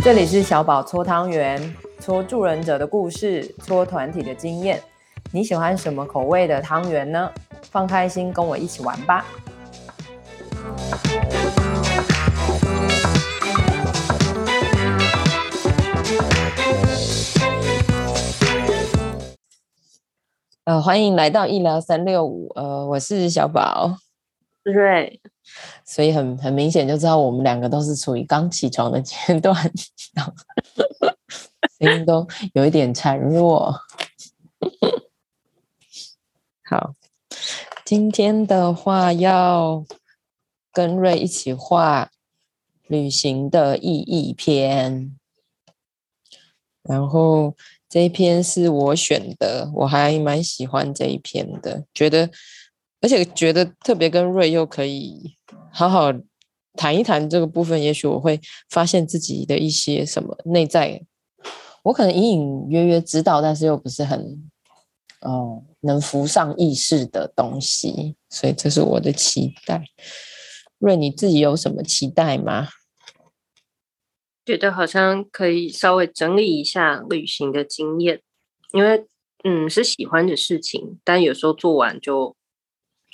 这里是小宝搓汤圆，搓助人者的故事，搓团体的经验。你喜欢什么口味的汤圆呢？放开心，跟我一起玩吧。呃，欢迎来到医疗三六五。呃，我是小宝，对，所以很很明显就知道我们两个都是处于刚起床的阶段，声音都有一点孱弱。好，今天的话要跟瑞一起画旅行的意义篇，然后。这一篇是我选的，我还蛮喜欢这一篇的，觉得而且觉得特别跟瑞又可以好好谈一谈这个部分，也许我会发现自己的一些什么内在，我可能隐隐约约知道，但是又不是很哦能浮上意识的东西，所以这是我的期待。瑞，你自己有什么期待吗？觉得好像可以稍微整理一下旅行的经验，因为嗯是喜欢的事情，但有时候做完就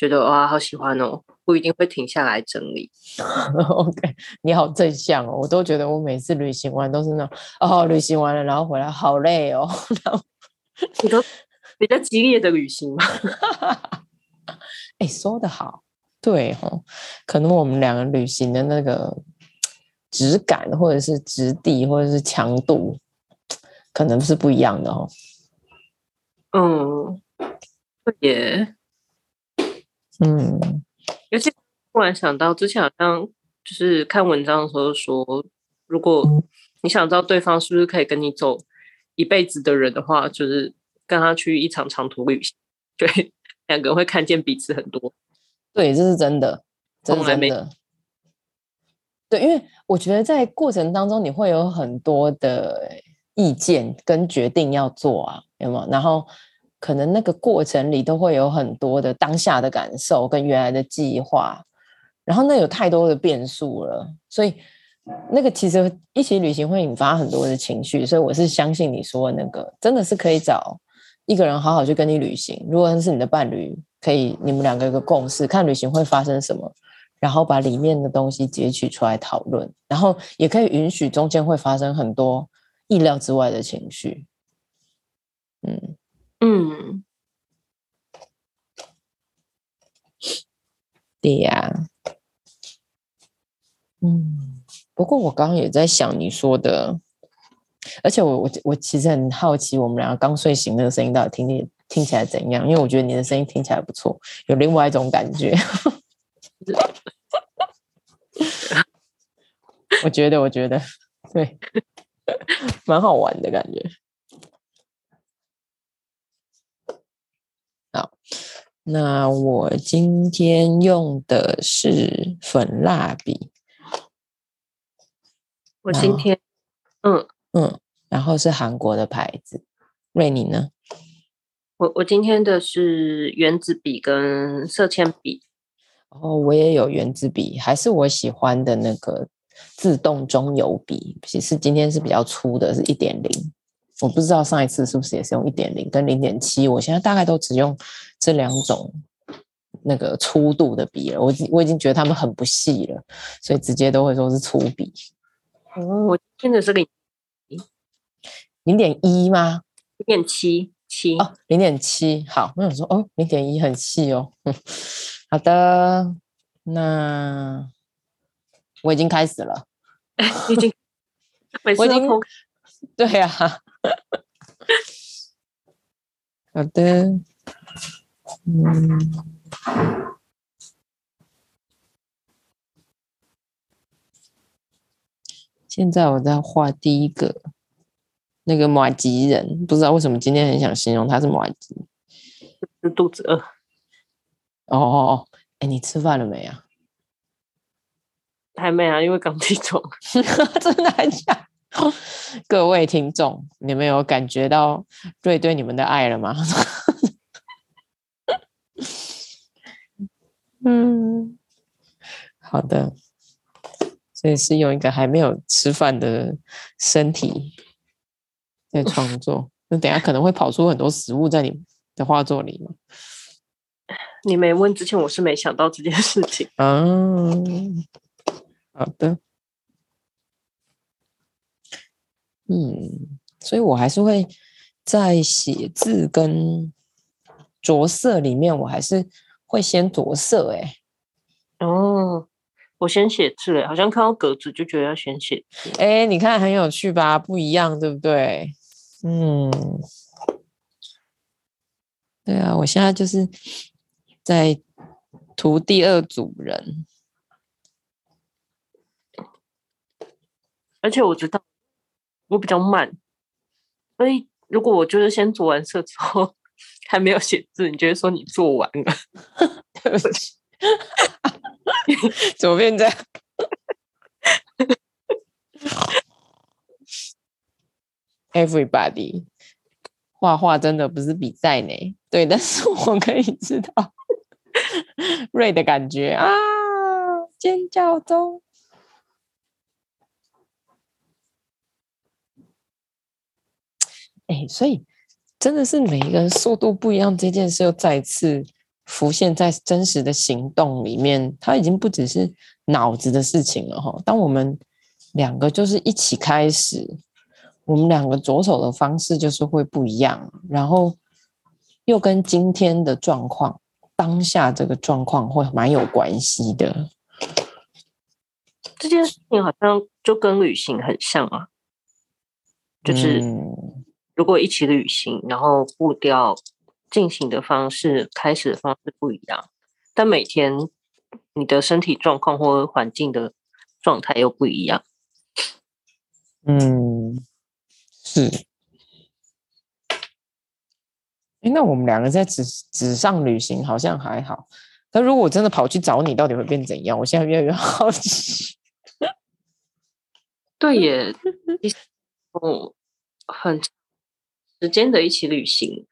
觉得哇好喜欢哦，不一定会停下来整理。OK，你好正向哦，我都觉得我每次旅行完都是那种哦旅行完了然后回来好累哦，然后你都比较激烈的旅行吗？哎，说得好，对哦，可能我们两个旅行的那个。质感，或者是质地，或者是强度，可能是不一样的哦。嗯，也，嗯，尤其突然想到，之前好像就是看文章的时候说，如果你想知道对方是不是可以跟你走一辈子的人的话，就是跟他去一场长途旅行，对，两个人会看见彼此很多。对，这是真的，这是真的。对，因为我觉得在过程当中，你会有很多的意见跟决定要做啊，有没有？然后可能那个过程里都会有很多的当下的感受跟原来的计划，然后那有太多的变数了，所以那个其实一起旅行会引发很多的情绪，所以我是相信你说的那个，真的是可以找一个人好好去跟你旅行，如果是你的伴侣，可以你们两个有个共识，看旅行会发生什么。然后把里面的东西截取出来讨论，然后也可以允许中间会发生很多意料之外的情绪。嗯嗯，对呀。嗯，不过我刚刚也在想你说的，而且我我我其实很好奇，我们两个刚睡醒那个声音到底听听听起来怎样？因为我觉得你的声音听起来不错，有另外一种感觉。我觉得，我觉得，对，蛮好玩的感觉。那我今天用的是粉蜡笔。我今天，嗯嗯，然后是韩国的牌子。瑞妮呢？我我今天的是原子笔跟色铅笔。哦，我也有原子笔，还是我喜欢的那个自动中油笔。其实今天是比较粗的，是一点零。我不知道上一次是不是也是用一点零跟零点七。我现在大概都只用这两种那个粗度的笔了。我我已经觉得他们很不细了，所以直接都会说是粗笔。哦，我真的是零零点一吗？零点七七哦，零点七。好，我想说哦，零点一很细哦。好的，那我已经开始了，已经，我已经，对呀、啊，好的，嗯，现在我在画第一个那个马吉人，不知道为什么今天很想形容他是马吉，是肚子饿。哦哦哦！哎，你吃饭了没啊？还没啊，因为刚起床。真的很想？各位听众，你们有感觉到瑞对你们的爱了吗？嗯，好的。所以是用一个还没有吃饭的身体在创作。那等下可能会跑出很多食物在你的画作里吗？你没问之前，我是没想到这件事情。嗯，好的。嗯，所以我还是会在写字跟着色里面，我还是会先着色。哎，哦，我先写字嘞，好像看到格子就觉得要先写字。哎，你看很有趣吧？不一样，对不对？嗯，对啊，我现在就是在涂第二组人，而且我知道。我比较慢，所以如果我就是先涂完色之后还没有写字，你就会说你做完了，对不起，怎么变这样？Everybody，画画真的不是比赛呢，对，但是我可以知道瑞的感觉啊，尖叫中。哎，所以真的是每一个人速度不一样，这件事又再次浮现在真实的行动里面。它已经不只是脑子的事情了哈。当我们两个就是一起开始，我们两个着手的方式就是会不一样，然后又跟今天的状况、当下这个状况会蛮有关系的。这件事情好像就跟旅行很像啊，就是。嗯如果一起旅行，然后步调进行的方式、开始的方式不一样，但每天你的身体状况或环境的状态又不一样。嗯，是。哎，那我们两个在纸纸上旅行好像还好，但如果我真的跑去找你，到底会变怎样？我现在越来越好奇。对耶，哦，很。时间的一起旅行，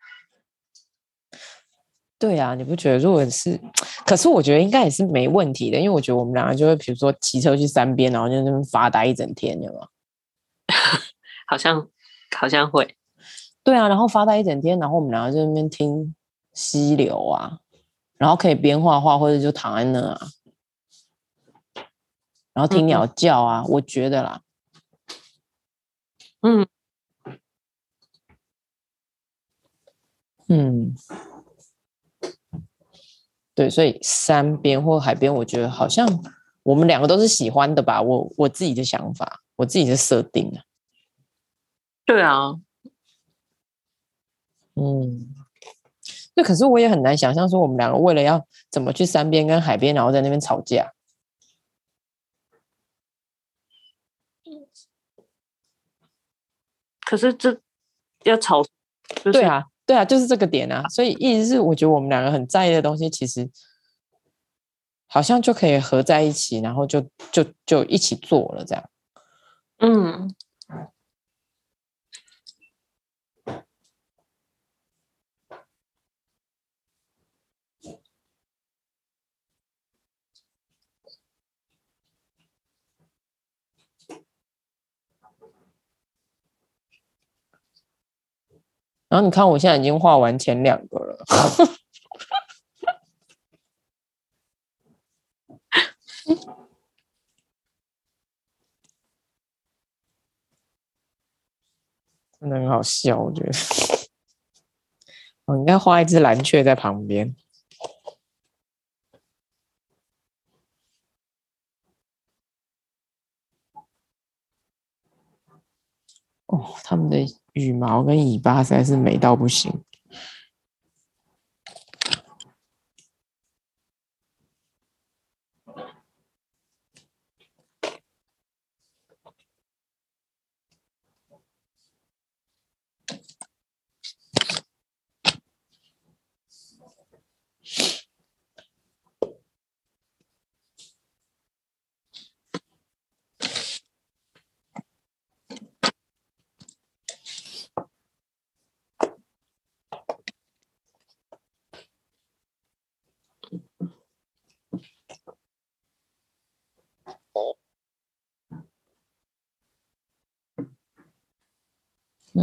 对啊，你不觉得？如果是，可是我觉得应该也是没问题的，因为我觉得我们两个就会，比如说骑车去山边，然后就那边发呆一整天，有没有？好像好像会，对啊，然后发呆一整天，然后我们两个就那边听溪流啊，然后可以边画画或者就躺在那啊，然后听鸟叫啊，嗯、我觉得啦，嗯。嗯，对，所以山边或海边，我觉得好像我们两个都是喜欢的吧。我我自己的想法，我自己的设定啊。对啊，嗯，那可是我也很难想象说，我们两个为了要怎么去山边跟海边，然后在那边吵架。可是这要吵，就是、对啊。对啊，就是这个点啊，所以一直是，我觉得我们两个很在意的东西，其实好像就可以合在一起，然后就就就一起做了这样。嗯。然后你看，我现在已经画完前两个了，真的很好笑，我觉得。我应该画一只蓝雀在旁边。哦，他们的。羽毛跟尾巴实在是美到不行。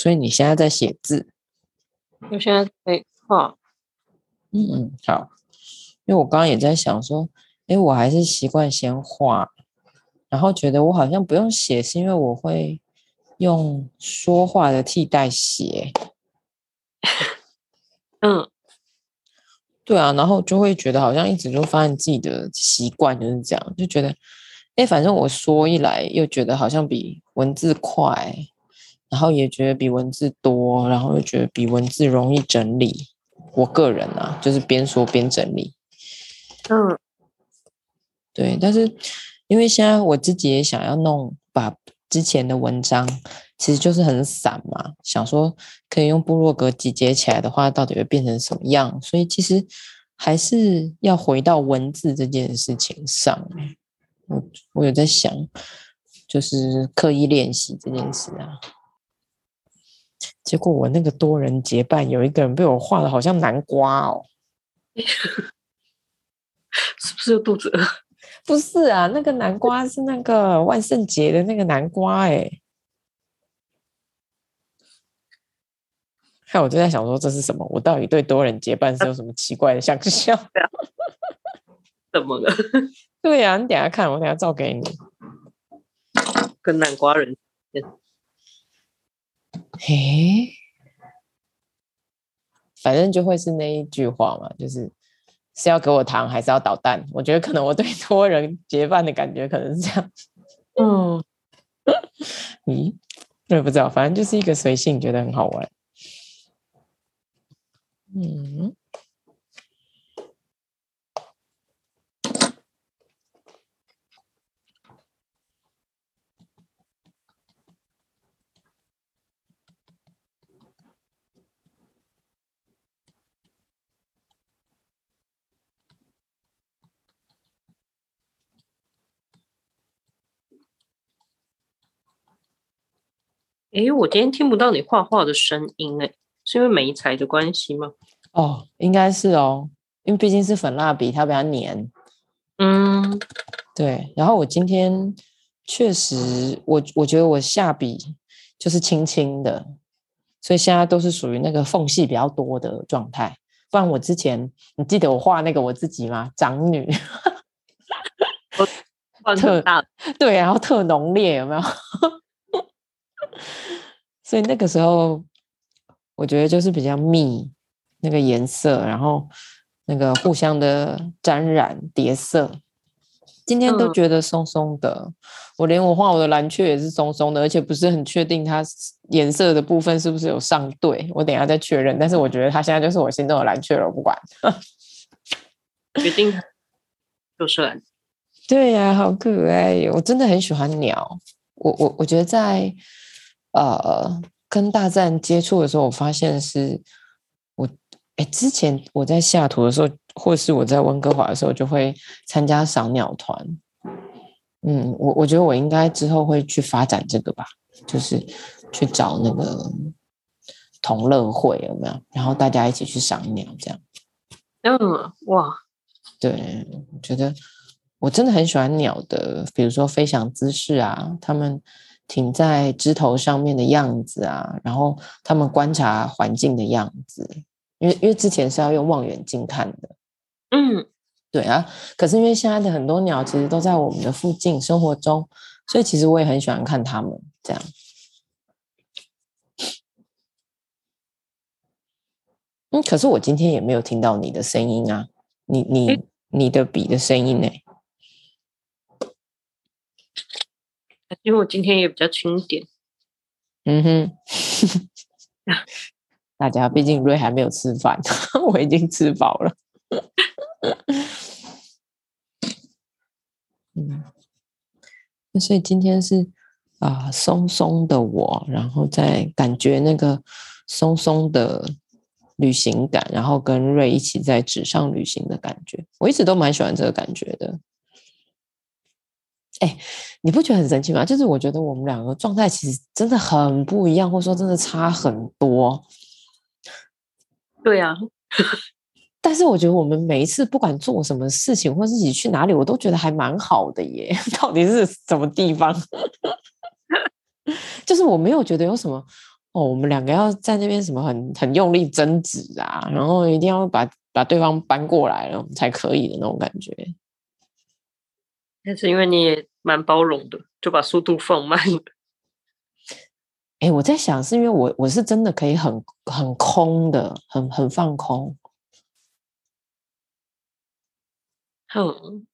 所以你现在在写字？我现在在画。嗯，好。因为我刚刚也在想说，哎，我还是习惯先画，然后觉得我好像不用写，是因为我会用说话的替代写。嗯，对啊，然后就会觉得好像一直就发现自己的习惯就是这样，就觉得，哎，反正我说一来又觉得好像比文字快，然后也觉得比文字多，然后又觉得比文字容易整理。我个人啊，就是边说边整理。嗯，对，但是因为现在我自己也想要弄，把之前的文章其实就是很散嘛，想说可以用部落格集结起来的话，到底会变成什么样？所以其实还是要回到文字这件事情上。我我有在想，就是刻意练习这件事啊。结果我那个多人结伴，有一个人被我画的好像南瓜哦。是不是有肚子饿？不是啊，那个南瓜是那个万圣节的那个南瓜哎、欸。害我就在想说这是什么？我到底对多人结伴是有什么奇怪的想 象？怎么了？对呀、啊，你等下看，我等下照给你。跟南瓜人。嘿，反正就会是那一句话嘛，就是。是要给我糖还是要捣蛋？我觉得可能我对多人结伴的感觉可能是这样。嗯，咦，我也不知道，反正就是一个随性，觉得很好玩。嗯。哎，我今天听不到你画画的声音，哎，是因为媒材的关系吗？哦，应该是哦，因为毕竟是粉蜡笔，它比较黏。嗯，对。然后我今天确实，我我觉得我下笔就是轻轻的，所以现在都是属于那个缝隙比较多的状态。不然我之前，你记得我画那个我自己吗？长女，特大，对，然后特浓烈，有没有？所以那个时候，我觉得就是比较密那个颜色，然后那个互相的沾染叠色。今天都觉得松松的，嗯、我连我画我的蓝雀也是松松的，而且不是很确定它颜色的部分是不是有上对，我等一下再确认。但是我觉得它现在就是我心中的蓝雀了，我不管。决定就是蓝。对呀、啊，好可爱！我真的很喜欢鸟。我我我觉得在。呃，跟大自然接触的时候，我发现是我哎，之前我在西雅图的时候，或是我在温哥华的时候，就会参加赏鸟团。嗯，我我觉得我应该之后会去发展这个吧，就是去找那个同乐会有没有？然后大家一起去赏鸟这样。嗯，哇，对，我觉得我真的很喜欢鸟的，比如说飞翔姿势啊，他们。停在枝头上面的样子啊，然后他们观察环境的样子，因为因为之前是要用望远镜看的，嗯，对啊。可是因为现在的很多鸟其实都在我们的附近生活中，所以其实我也很喜欢看它们这样。嗯，可是我今天也没有听到你的声音啊，你你你的笔的声音呢？因为我今天也比较轻一点，嗯哼，大家毕竟瑞还没有吃饭，我已经吃饱了，嗯，所以今天是啊、呃、松松的我，然后再感觉那个松松的旅行感，然后跟瑞一起在纸上旅行的感觉，我一直都蛮喜欢这个感觉的。哎，你不觉得很神奇吗？就是我觉得我们两个状态其实真的很不一样，或者说真的差很多。对呀、啊，但是我觉得我们每一次不管做什么事情，或自己去哪里，我都觉得还蛮好的耶。到底是什么地方？就是我没有觉得有什么哦，我们两个要在那边什么很很用力争执啊，然后一定要把把对方搬过来了才可以的那种感觉。但是因为你也蛮包容的，就把速度放慢了。哎，我在想，是因为我我是真的可以很很空的，很很放空。嗯，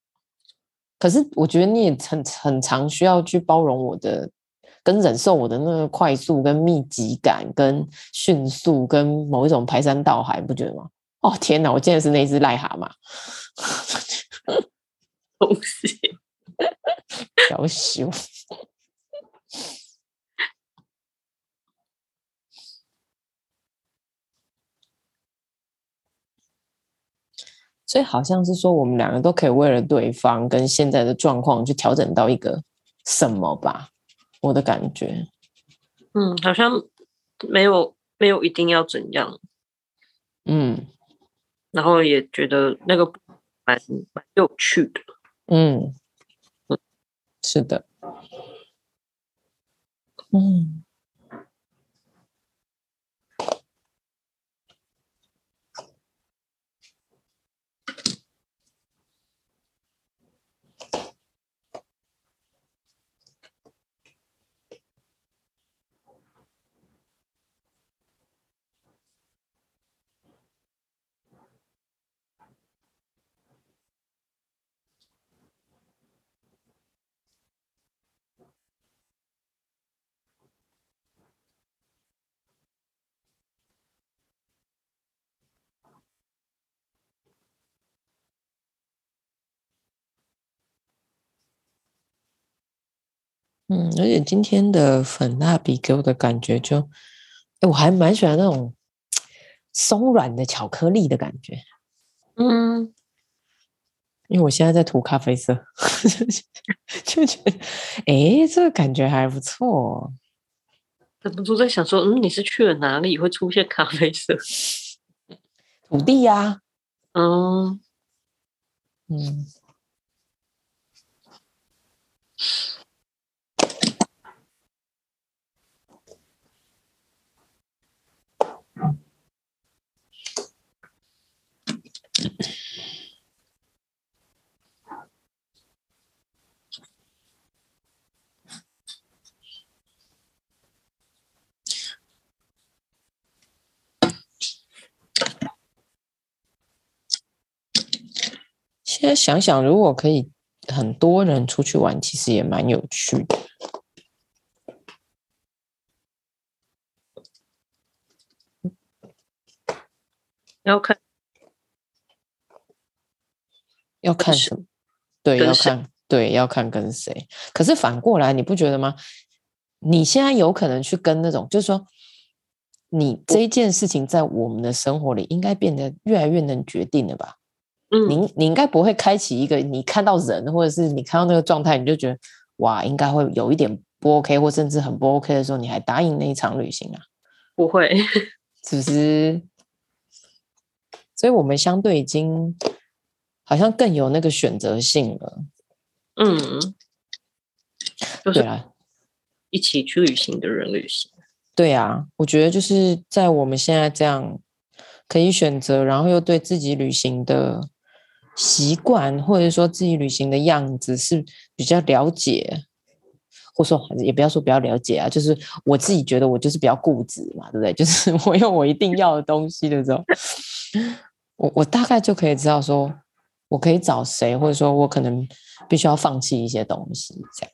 可是我觉得你也很很常需要去包容我的，跟忍受我的那个快速、跟密集感、跟迅速、跟某一种排山倒海，不觉得吗？哦天哪，我真的是那只癞蛤蟆，东西，要羞。所以好像是说，我们两个都可以为了对方跟现在的状况去调整到一个什么吧？我的感觉，嗯，好像没有没有一定要怎样，嗯，然后也觉得那个蛮蛮有趣的，嗯，是的，嗯。嗯，而且今天的粉蜡笔给我的感觉就，哎，我还蛮喜欢那种松软的巧克力的感觉。嗯，因为我现在在涂咖啡色，就觉得，哎，这个感觉还不错。忍不住在想说，嗯，你是去了哪里会出现咖啡色？土地呀、啊。嗯嗯。现在想想，如果可以很多人出去玩，其实也蛮有趣的。要看，要看什么？对，要看，对，要看跟谁。可是反过来，你不觉得吗？你现在有可能去跟那种，就是说，你这件事情在我们的生活里，应该变得越来越能决定了吧？嗯，你你应该不会开启一个，你看到人，或者是你看到那个状态，你就觉得哇，应该会有一点不 OK，或甚至很不 OK 的时候，你还答应那一场旅行啊？不会，是不是？所以我们相对已经好像更有那个选择性了，嗯，对啊，一起去旅行的人旅行，对啊，我觉得就是在我们现在这样可以选择，然后又对自己旅行的习惯或者说自己旅行的样子是比较了解，或者说也不要说比较了解啊，就是我自己觉得我就是比较固执嘛，对不对？就是我有我一定要的东西的时候。我我大概就可以知道说，我可以找谁，或者说我可能必须要放弃一些东西，这样，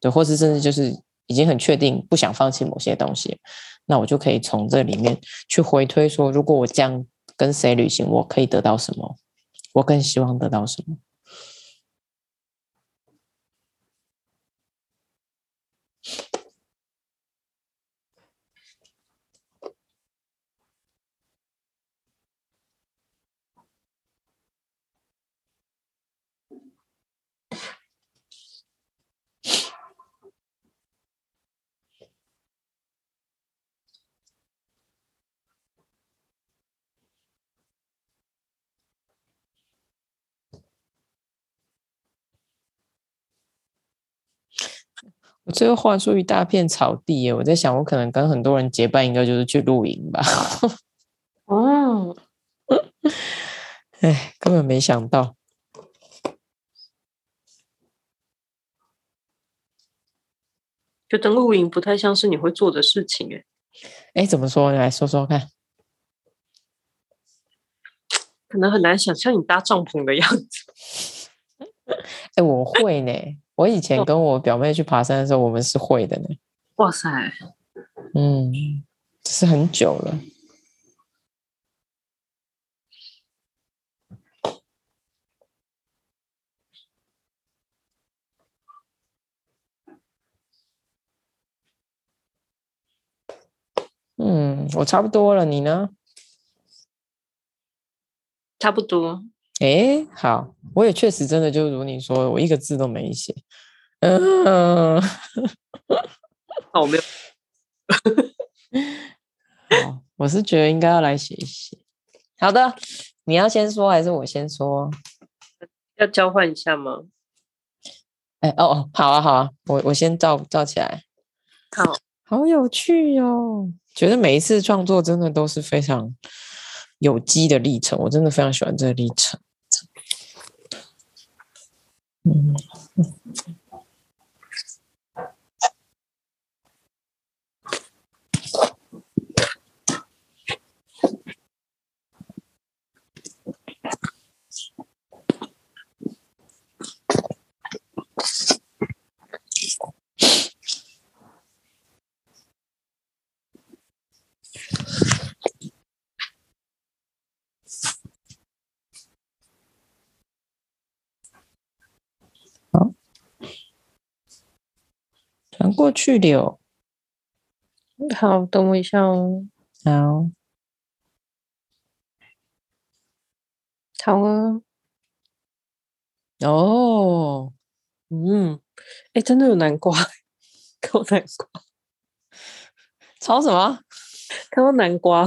对，或是甚至就是已经很确定不想放弃某些东西，那我就可以从这里面去回推说，如果我这样跟谁旅行，我可以得到什么，我更希望得到什么。我最后画出一大片草地耶，我在想，我可能跟很多人结伴，应该就是去露营吧。哦，哎，根本没想到，觉得露营不太像是你会做的事情，哎，哎，怎么说？你来说说看。可能很难想象你搭帐篷的样子。哎，我会呢。我以前跟我表妹去爬山的时候，我们是会的呢。哇塞，嗯，这是很久了。嗯，我差不多了，你呢？差不多。哎，好，我也确实真的就如你说的，我一个字都没写。嗯，好，我没有。好，我是觉得应该要来写一写。好的，你要先说还是我先说？要交换一下吗？哎，哦哦，好啊，好啊，我我先照照起来。好，好有趣哦！觉得每一次创作真的都是非常有机的历程，我真的非常喜欢这个历程。Mm-hmm. 过去了，好，等我一下哦。好，好啊。哦，嗯，哎，真的有南瓜，看南瓜，炒什么？看到南瓜，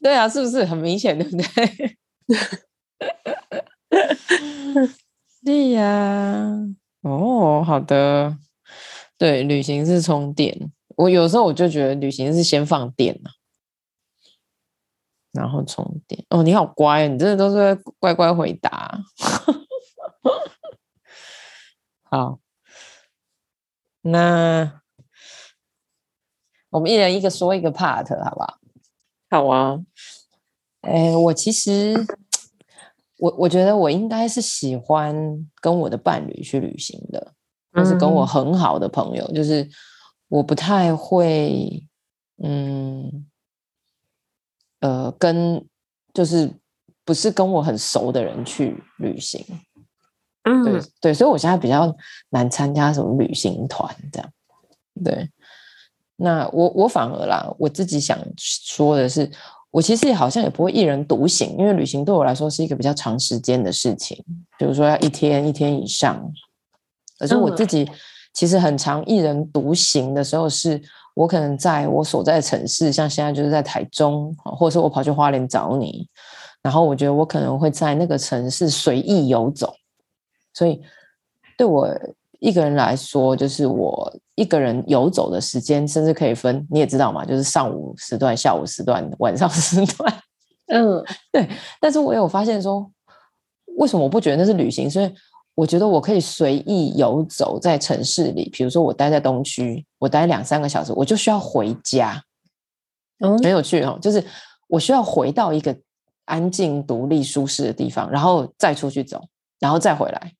对啊，是不是很明显，对不对？对呀，哦，好的。对，旅行是充电。我有时候我就觉得旅行是先放电啊，然后充电。哦，你好乖，你真的都是会乖乖回答。好，那我们一人一个说一个 part，好不好？好啊。哎，我其实我我觉得我应该是喜欢跟我的伴侣去旅行的。就是跟我很好的朋友，嗯、就是我不太会，嗯，呃，跟就是不是跟我很熟的人去旅行，嗯，对对，所以我现在比较难参加什么旅行团这样，对，那我我反而啦，我自己想说的是，我其实好像也不会一人独行，因为旅行对我来说是一个比较长时间的事情，比如说要一天一天以上。可是我自己其实很常一人独行的时候，是我可能在我所在的城市，像现在就是在台中，或者是我跑去花莲找你，然后我觉得我可能会在那个城市随意游走，所以对我一个人来说，就是我一个人游走的时间，甚至可以分，你也知道嘛，就是上午时段、下午时段、晚上时段，嗯，对。但是我有发现说，为什么我不觉得那是旅行？所以。我觉得我可以随意游走在城市里，比如说我待在东区，我待两三个小时，我就需要回家。嗯，很有趣哦，就是我需要回到一个安静、独立、舒适的地方，然后再出去走，然后再回来。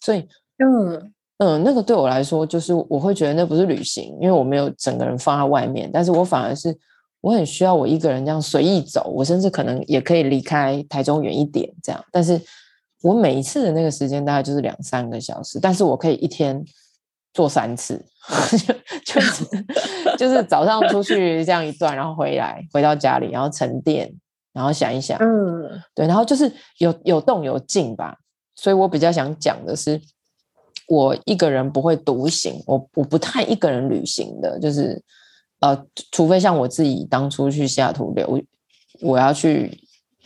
所以，嗯嗯，那个对我来说，就是我会觉得那不是旅行，因为我没有整个人放在外面，但是我反而是我很需要我一个人这样随意走，我甚至可能也可以离开台中远一点这样，但是。我每一次的那个时间大概就是两三个小时，但是我可以一天做三次，就就是就是早上出去这样一段，然后回来回到家里，然后沉淀，然后想一想，嗯，对，然后就是有有动有静吧。所以我比较想讲的是，我一个人不会独行，我我不太一个人旅行的，就是呃，除非像我自己当初去西雅图留，我要去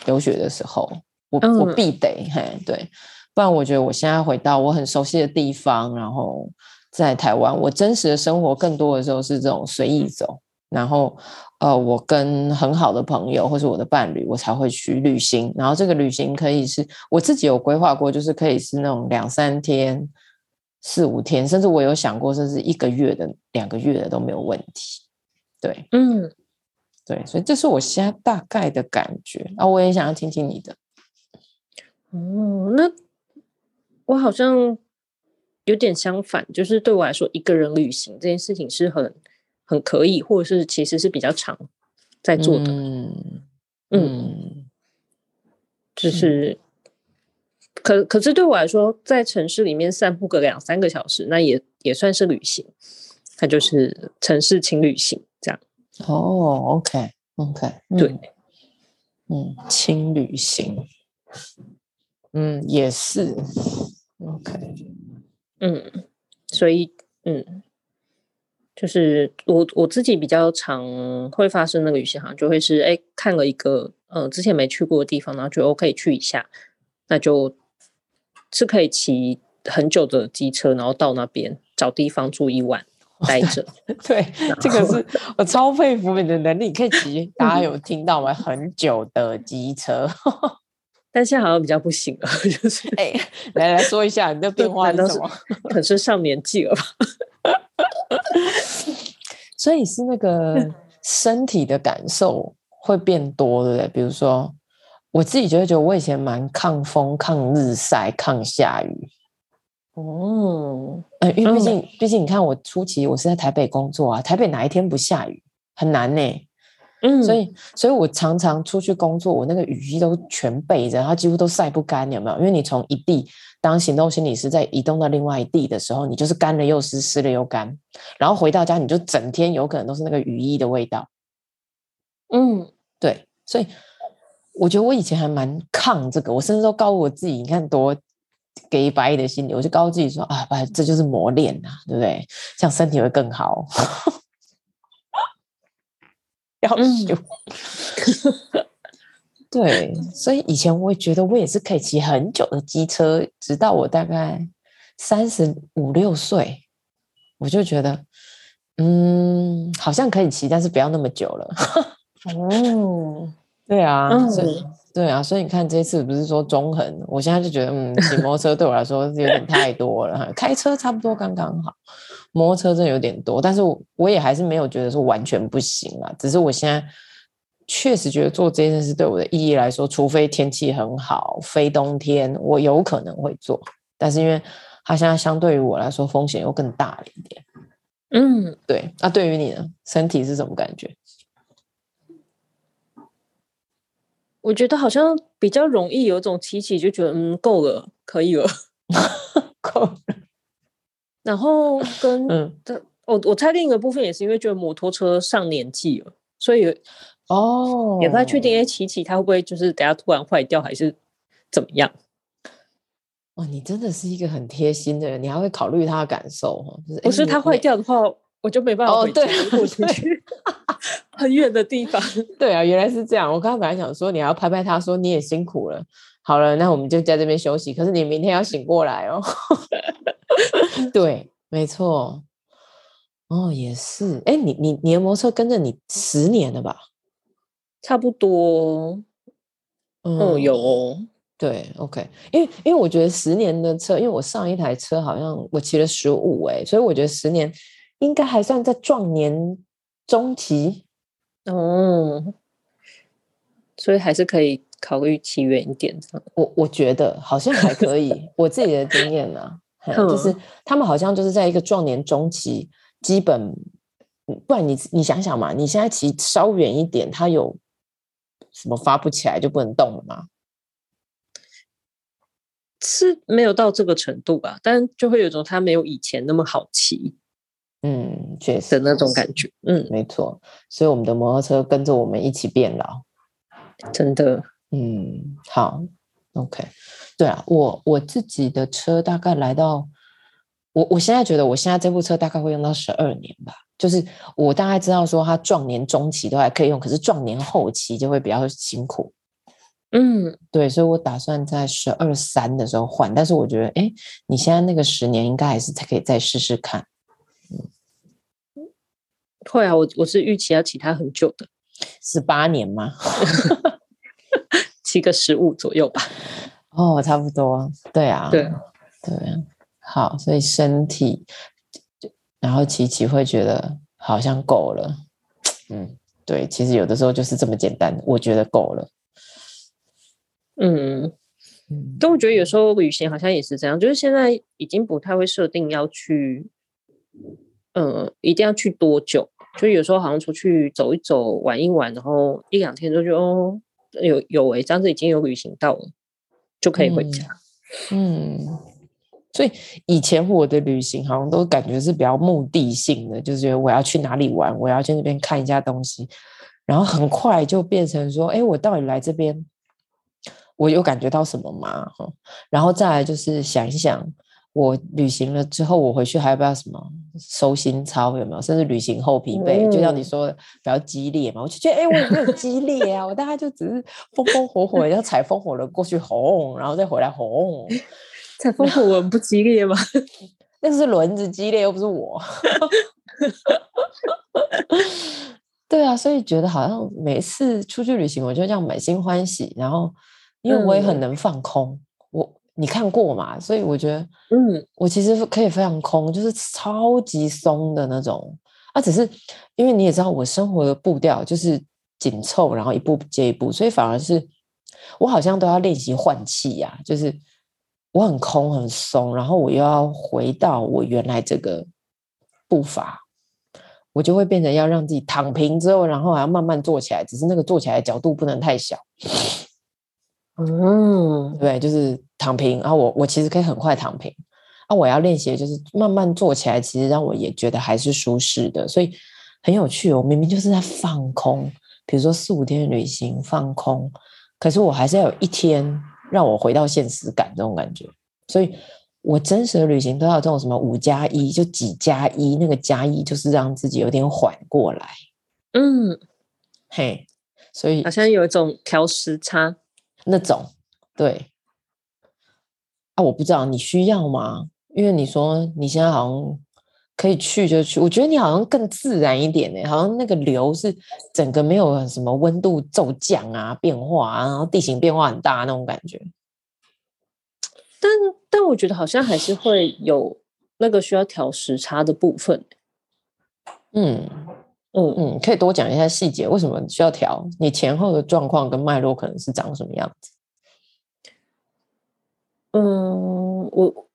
留学的时候。我我必得嘿，对，不然我觉得我现在回到我很熟悉的地方，然后在台湾，我真实的生活更多的时候是这种随意走，然后呃，我跟很好的朋友或是我的伴侣，我才会去旅行。然后这个旅行可以是我自己有规划过，就是可以是那种两三天、四五天，甚至我有想过，甚至一个月的、两个月的都没有问题。对，嗯，对，所以这是我现在大概的感觉。啊，我也想要听听你的。哦，那我好像有点相反，就是对我来说，一个人旅行这件事情是很很可以，或者是其实是比较常在做的。嗯，嗯，就是，可可是对我来说，在城市里面散步个两三个小时，那也也算是旅行。它就是城市轻旅行这样。哦，OK，OK，对，嗯，轻旅行。嗯，也是，OK，嗯，所以，嗯，就是我我自己比较常会发生那个旅行，好像就会是，哎，看了一个，呃，之前没去过的地方，然后觉得我可以去一下，那就是可以骑很久的机车，然后到那边找地方住一晚，待着。对，这个是 我超佩服你的能力，可以骑，大家有听到吗？很久的机车。但现在好像比较不行了，就是哎、欸，来来说一下你的变化是什么？可是上年纪了吧？所以是那个身体的感受会变多，对不对？比如说，我自己就会觉得我以前蛮抗风、抗日晒、抗下雨。哦，嗯，因为毕竟，毕竟你看，我初期我是在台北工作啊，台北哪一天不下雨？很难呢。嗯，所以，所以我常常出去工作，我那个雨衣都全备着，然后几乎都晒不干，有没有？因为你从一地当行动心理师，在移动到另外一地的时候，你就是干了又湿，湿了又干，然后回到家，你就整天有可能都是那个雨衣的味道。嗯，对，所以我觉得我以前还蛮抗这个，我甚至都告诉我自己，你看多给白的心理，我就告诉自己说啊，不，这就是磨练呐，对不对？这样身体会更好。要修，对，所以以前我也觉得我也是可以骑很久的机车，直到我大概三十五六岁，我就觉得，嗯，好像可以骑，但是不要那么久了。哦，对啊，嗯、所以对啊，所以你看这次不是说中横，我现在就觉得，嗯，骑摩托车对我来说是有点太多了，开车差不多刚刚好。摩托车真的有点多，但是我我也还是没有觉得说完全不行啊。只是我现在确实觉得做这件事对我的意义来说，除非天气很好，非冬天，我有可能会做。但是因为它现在相对于我来说风险又更大了一点。嗯，对。那对于你呢？身体是什么感觉？我觉得好像比较容易有种提起就觉得嗯够了，可以了，够了。然后跟嗯，我我猜另一个部分也是因为觉得摩托车上年纪了，所以哦也不太确定，哎，骑骑它会不会就是等下突然坏掉还是怎么样？哦，你真的是一个很贴心的人，你还会考虑他的感受哦。就是，不是他坏掉的话，我就没办法回家，我出去 很远的地方。对啊，原来是这样。我刚刚本来想说你还要拍拍他说你也辛苦了，好了，那我们就在这边休息。可是你明天要醒过来哦。对，没错。哦，也是。哎，你你你的摩托车跟着你十年了吧？差不多。嗯，哦、有哦。对，OK。因为因为我觉得十年的车，因为我上一台车好像我骑了十五，哎，所以我觉得十年应该还算在壮年中期。哦，所以还是可以考虑骑远一点。我我觉得好像还可以，我自己的经验呢、啊。就是他们好像就是在一个壮年中期，基本不然你你想想嘛，你现在骑稍远一点，它有什么发不起来就不能动了吗？是没有到这个程度吧，但就会有种它没有以前那么好骑，嗯，确实的那种感觉，嗯，没错。所以我们的摩托车跟着我们一起变老，真的，嗯，好，OK。对啊，我我自己的车大概来到我我现在觉得我现在这部车大概会用到十二年吧，就是我大概知道说它壮年中期都还可以用，可是壮年后期就会比较辛苦。嗯，对，所以我打算在十二三的时候换，但是我觉得，哎，你现在那个十年应该还是可以再试试看。嗯，会啊，我我是预期要骑它很久的，十八年吗？骑个十五左右吧。哦，差不多。对啊，对对啊。好，所以身体，然后琪琪会觉得好像够了。嗯，对，其实有的时候就是这么简单，我觉得够了。嗯嗯，但我觉得有时候旅行好像也是这样，就是现在已经不太会设定要去，呃，一定要去多久。就有时候好像出去走一走、玩一玩，然后一两天之后就哦，有有诶，这样子已经有旅行到了，就可以回家。嗯。嗯所以以前我的旅行好像都感觉是比较目的性的，就是觉得我要去哪里玩，我要去那边看一下东西，然后很快就变成说，哎，我到底来这边，我有感觉到什么吗？然后再来就是想一想，我旅行了之后，我回去还要不要什么收心操有没有？甚至旅行后疲惫，就像你说的比较激烈嘛，我就觉得，哎，我没有激烈啊，我大概就只是风风火火，要踩风火轮过去轰，然后再回来轰。踩风火 轮不激烈吗？那是轮子激烈，又不是我。对啊，所以觉得好像每次出去旅行，我就这样满心欢喜。然后，因为我也很能放空，你看过嘛？所以我觉得，嗯，我其实可以非常空，就是超级松的那种。啊，只是因为你也知道，我生活的步调就是紧凑，然后一步接一步，所以反而是我好像都要练习换气呀，就是。我很空很松，然后我又要回到我原来这个步伐，我就会变成要让自己躺平之后，然后还要慢慢坐起来，只是那个坐起来的角度不能太小。嗯，对，就是躺平。然后我我其实可以很快躺平，啊，我要练习就是慢慢做起来，其实让我也觉得还是舒适的，所以很有趣哦。我明明就是在放空，比如说四五天的旅行放空，可是我还是要有一天。让我回到现实感这种感觉，所以我真实的旅行都要这种什么五加一，就几加一，那个加一就是让自己有点缓过来。嗯，嘿，所以好像有一种调时差那种，对。啊，我不知道你需要吗？因为你说你现在好像。可以去就去，我觉得你好像更自然一点呢，好像那个流是整个没有什么温度骤降啊、变化啊，然后地形变化很大那种感觉。但但我觉得好像还是会有那个需要调时差的部分。嗯嗯嗯，可以多讲一下细节，为什么需要调？你前后的状况跟脉络可能是长什么样子？嗯，我。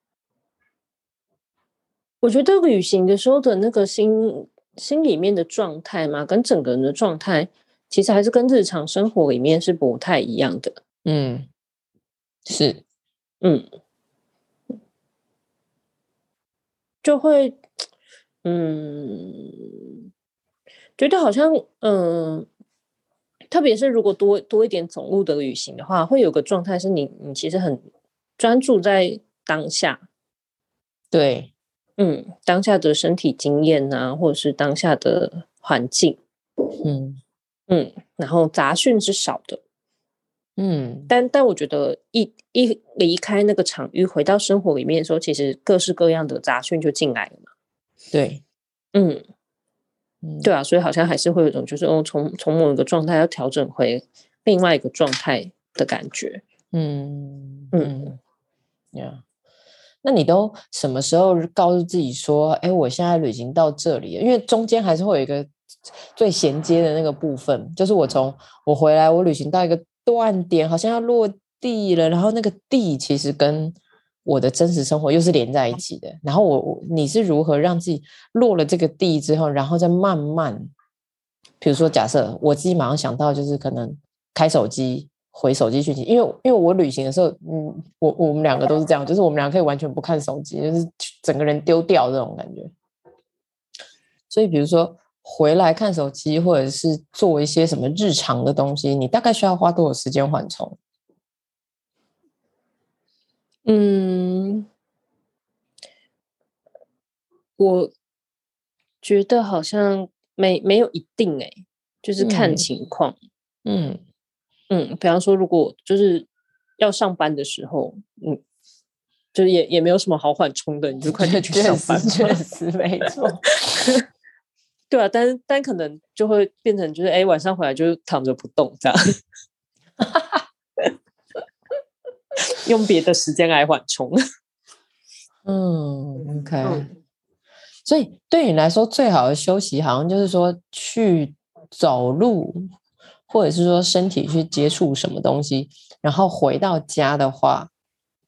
我觉得旅行的时候的那个心心里面的状态嘛，跟整个人的状态，其实还是跟日常生活里面是不太一样的。嗯，是，嗯，就会，嗯，觉得好像，嗯，特别是如果多多一点走路的旅行的话，会有个状态是你，你其实很专注在当下。对。嗯，当下的身体经验啊，或者是当下的环境，嗯嗯，然后杂讯是少的，嗯，但但我觉得一一离开那个场域，回到生活里面的时候，其实各式各样的杂讯就进来了嘛。对，嗯，对啊，所以好像还是会有一种，就是哦，从从某一个状态要调整回另外一个状态的感觉。嗯嗯，呀、yeah.。那你都什么时候告诉自己说，哎，我现在旅行到这里？因为中间还是会有一个最衔接的那个部分，就是我从我回来，我旅行到一个断点，好像要落地了，然后那个地其实跟我的真实生活又是连在一起的。然后我，你是如何让自己落了这个地之后，然后再慢慢，比如说假设我自己马上想到就是可能开手机。回手机讯息，因为因为我旅行的时候，嗯，我我们两个都是这样，就是我们两个可以完全不看手机，就是整个人丢掉这种感觉。所以，比如说回来看手机，或者是做一些什么日常的东西，你大概需要花多少时间缓冲？嗯，我觉得好像没没有一定哎、欸，就是看情况，嗯。嗯嗯，比方说，如果就是要上班的时候，嗯，就是也也没有什么好缓冲的，你就快点去上班。确实没错。对啊，但但可能就会变成就是，哎，晚上回来就躺着不动这样，用别的时间来缓冲。嗯，OK。嗯，所以对你来说，最好的休息好像就是说去走路，或者是说身体去接触什么东西，然后回到家的话，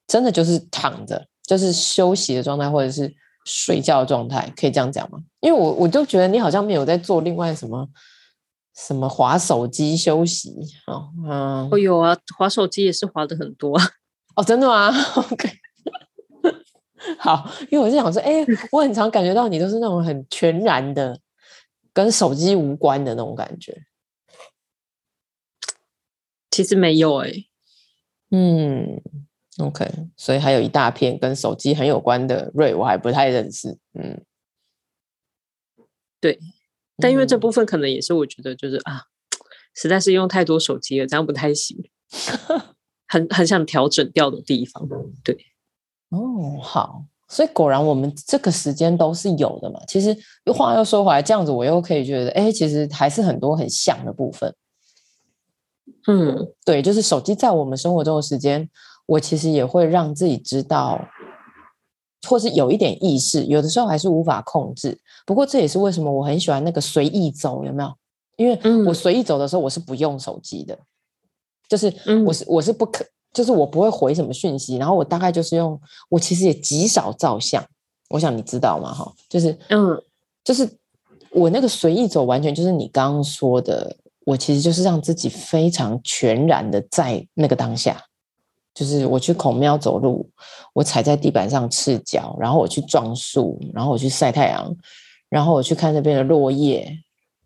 真的就是躺着，就是休息的状态，或者是。睡觉的状态可以这样讲吗？因为我我就觉得你好像没有在做另外什么什么划手机休息哦，嗯，我有啊，划手机也是划的很多 哦，真的吗？OK，好，因为我是想说，哎，我很常感觉到你都是那种很全然的跟手机无关的那种感觉，其实没有哎、欸，嗯。OK，所以还有一大片跟手机很有关的瑞，我还不太认识。嗯，对，但因为这部分可能也是我觉得就是、嗯、啊，实在是用太多手机了，这样不太行，很很想调整掉的地方。对，哦，好，所以果然我们这个时间都是有的嘛。其实话又说回来，这样子我又可以觉得，哎，其实还是很多很像的部分。嗯，对，就是手机在我们生活中的时间。我其实也会让自己知道，或是有一点意识，有的时候还是无法控制。不过这也是为什么我很喜欢那个随意走，有没有？因为我随意走的时候，我是不用手机的，就是我是我是不可，就是我不会回什么讯息。然后我大概就是用，我其实也极少照相。我想你知道吗？哈，就是嗯，就是我那个随意走，完全就是你刚刚说的，我其实就是让自己非常全然的在那个当下。就是我去孔庙走路，我踩在地板上赤脚，然后我去撞树，然后我去晒太阳，然后我去看那边的落叶，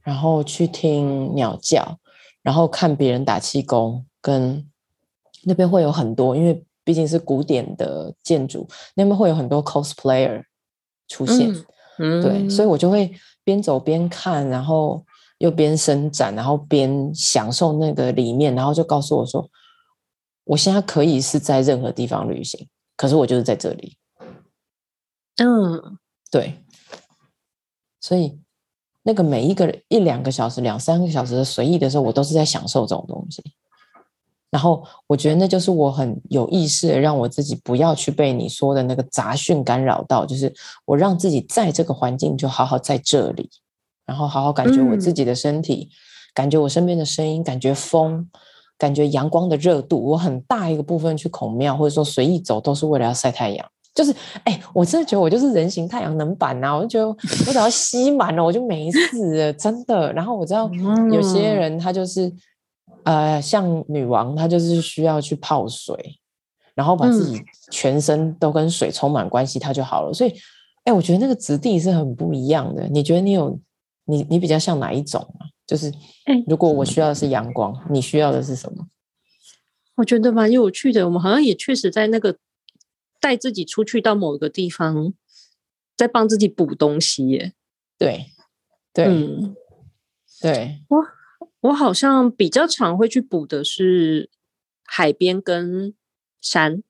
然后去听鸟叫，然后看别人打气功，跟那边会有很多，因为毕竟是古典的建筑，那边会有很多 cosplayer 出现，嗯，对，所以我就会边走边看，然后又边伸展，然后边享受那个里面，然后就告诉我说。我现在可以是在任何地方旅行，可是我就是在这里。嗯，对。所以那个每一个一两个小时、两三个小时的随意的时候，我都是在享受这种东西。然后我觉得那就是我很有意识的让我自己不要去被你说的那个杂讯干扰到，就是我让自己在这个环境就好好在这里，然后好好感觉我自己的身体，嗯、感觉我身边的声音，感觉风。感觉阳光的热度，我很大一个部分去孔庙或者说随意走，都是为了要晒太阳。就是，哎、欸，我真的觉得我就是人形太阳能板呐、啊！我就觉得我 只要吸满了，我就没事了，真的。然后我知道有些人他就是，呃，像女王，她就是需要去泡水，然后把自己全身都跟水充满关系，她就好了。所以，哎、欸，我觉得那个质地是很不一样的。你觉得你有你你比较像哪一种啊？就是，如果我需要的是阳光，欸、你需要的是什么？我觉得蛮有趣的。我们好像也确实在那个带自己出去到某一个地方，在帮自己补东西耶。对，对，嗯、对。我我好像比较常会去补的是海边跟山。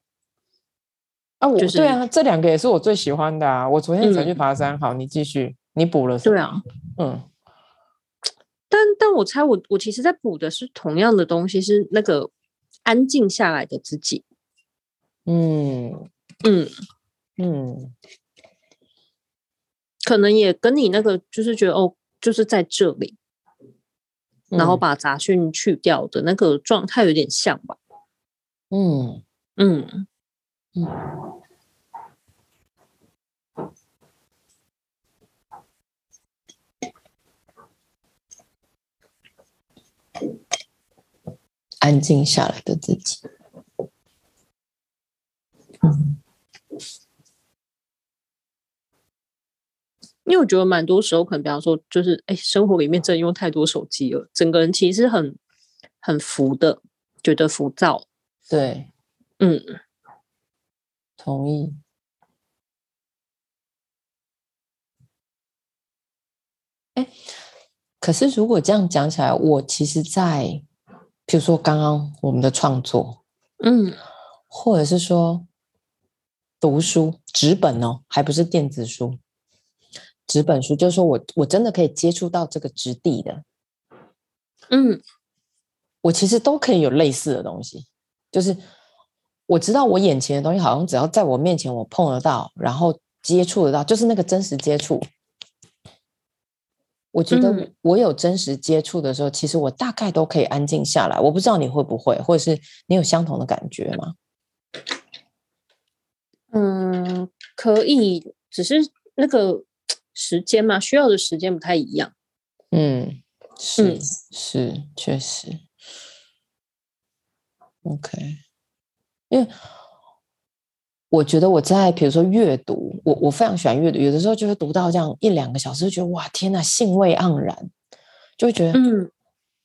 啊，我、就是、对啊，这两个也是我最喜欢的啊。我昨天才去爬山。嗯、好，你继续，你补了什么？对啊，嗯。但但我猜我我其实在补的是同样的东西，是那个安静下来的自己。嗯嗯嗯，可能也跟你那个就是觉得哦，就是在这里，嗯、然后把杂讯去掉的那个状态有点像吧。嗯嗯嗯。安静下来的自己，嗯，因为我觉得蛮多时候，可能比方说，就是哎，生活里面真的用太多手机了，整个人其实很很浮的，觉得浮躁。对，嗯，同意。哎，可是如果这样讲起来，我其实，在比如说刚刚我们的创作，嗯，或者是说读书纸本哦，还不是电子书，纸本书，就是说我我真的可以接触到这个质地的，嗯，我其实都可以有类似的东西，就是我知道我眼前的东西，好像只要在我面前我碰得到，然后接触得到，就是那个真实接触。我觉得我有真实接触的时候，嗯、其实我大概都可以安静下来。我不知道你会不会，或者是你有相同的感觉吗？嗯，可以，只是那个时间嘛，需要的时间不太一样。嗯，是、嗯、是，确实。OK，因为。我觉得我在比如说阅读，我我非常喜欢阅读，有的时候就会读到这样一两个小时，就觉得哇天呐，兴味盎然，就会觉得嗯，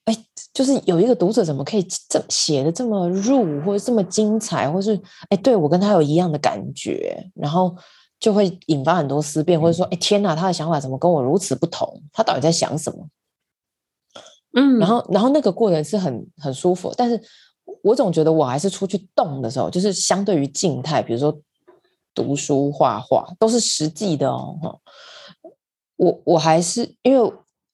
哎，就是有一个读者怎么可以这写的这么入，或者这么精彩，或是哎，对我跟他有一样的感觉，然后就会引发很多思辨，或者说哎天呐，他的想法怎么跟我如此不同？他到底在想什么？嗯，然后然后那个过程是很很舒服，但是。我总觉得我还是出去动的时候，就是相对于静态，比如说读书、画画，都是实际的哦。我我还是因为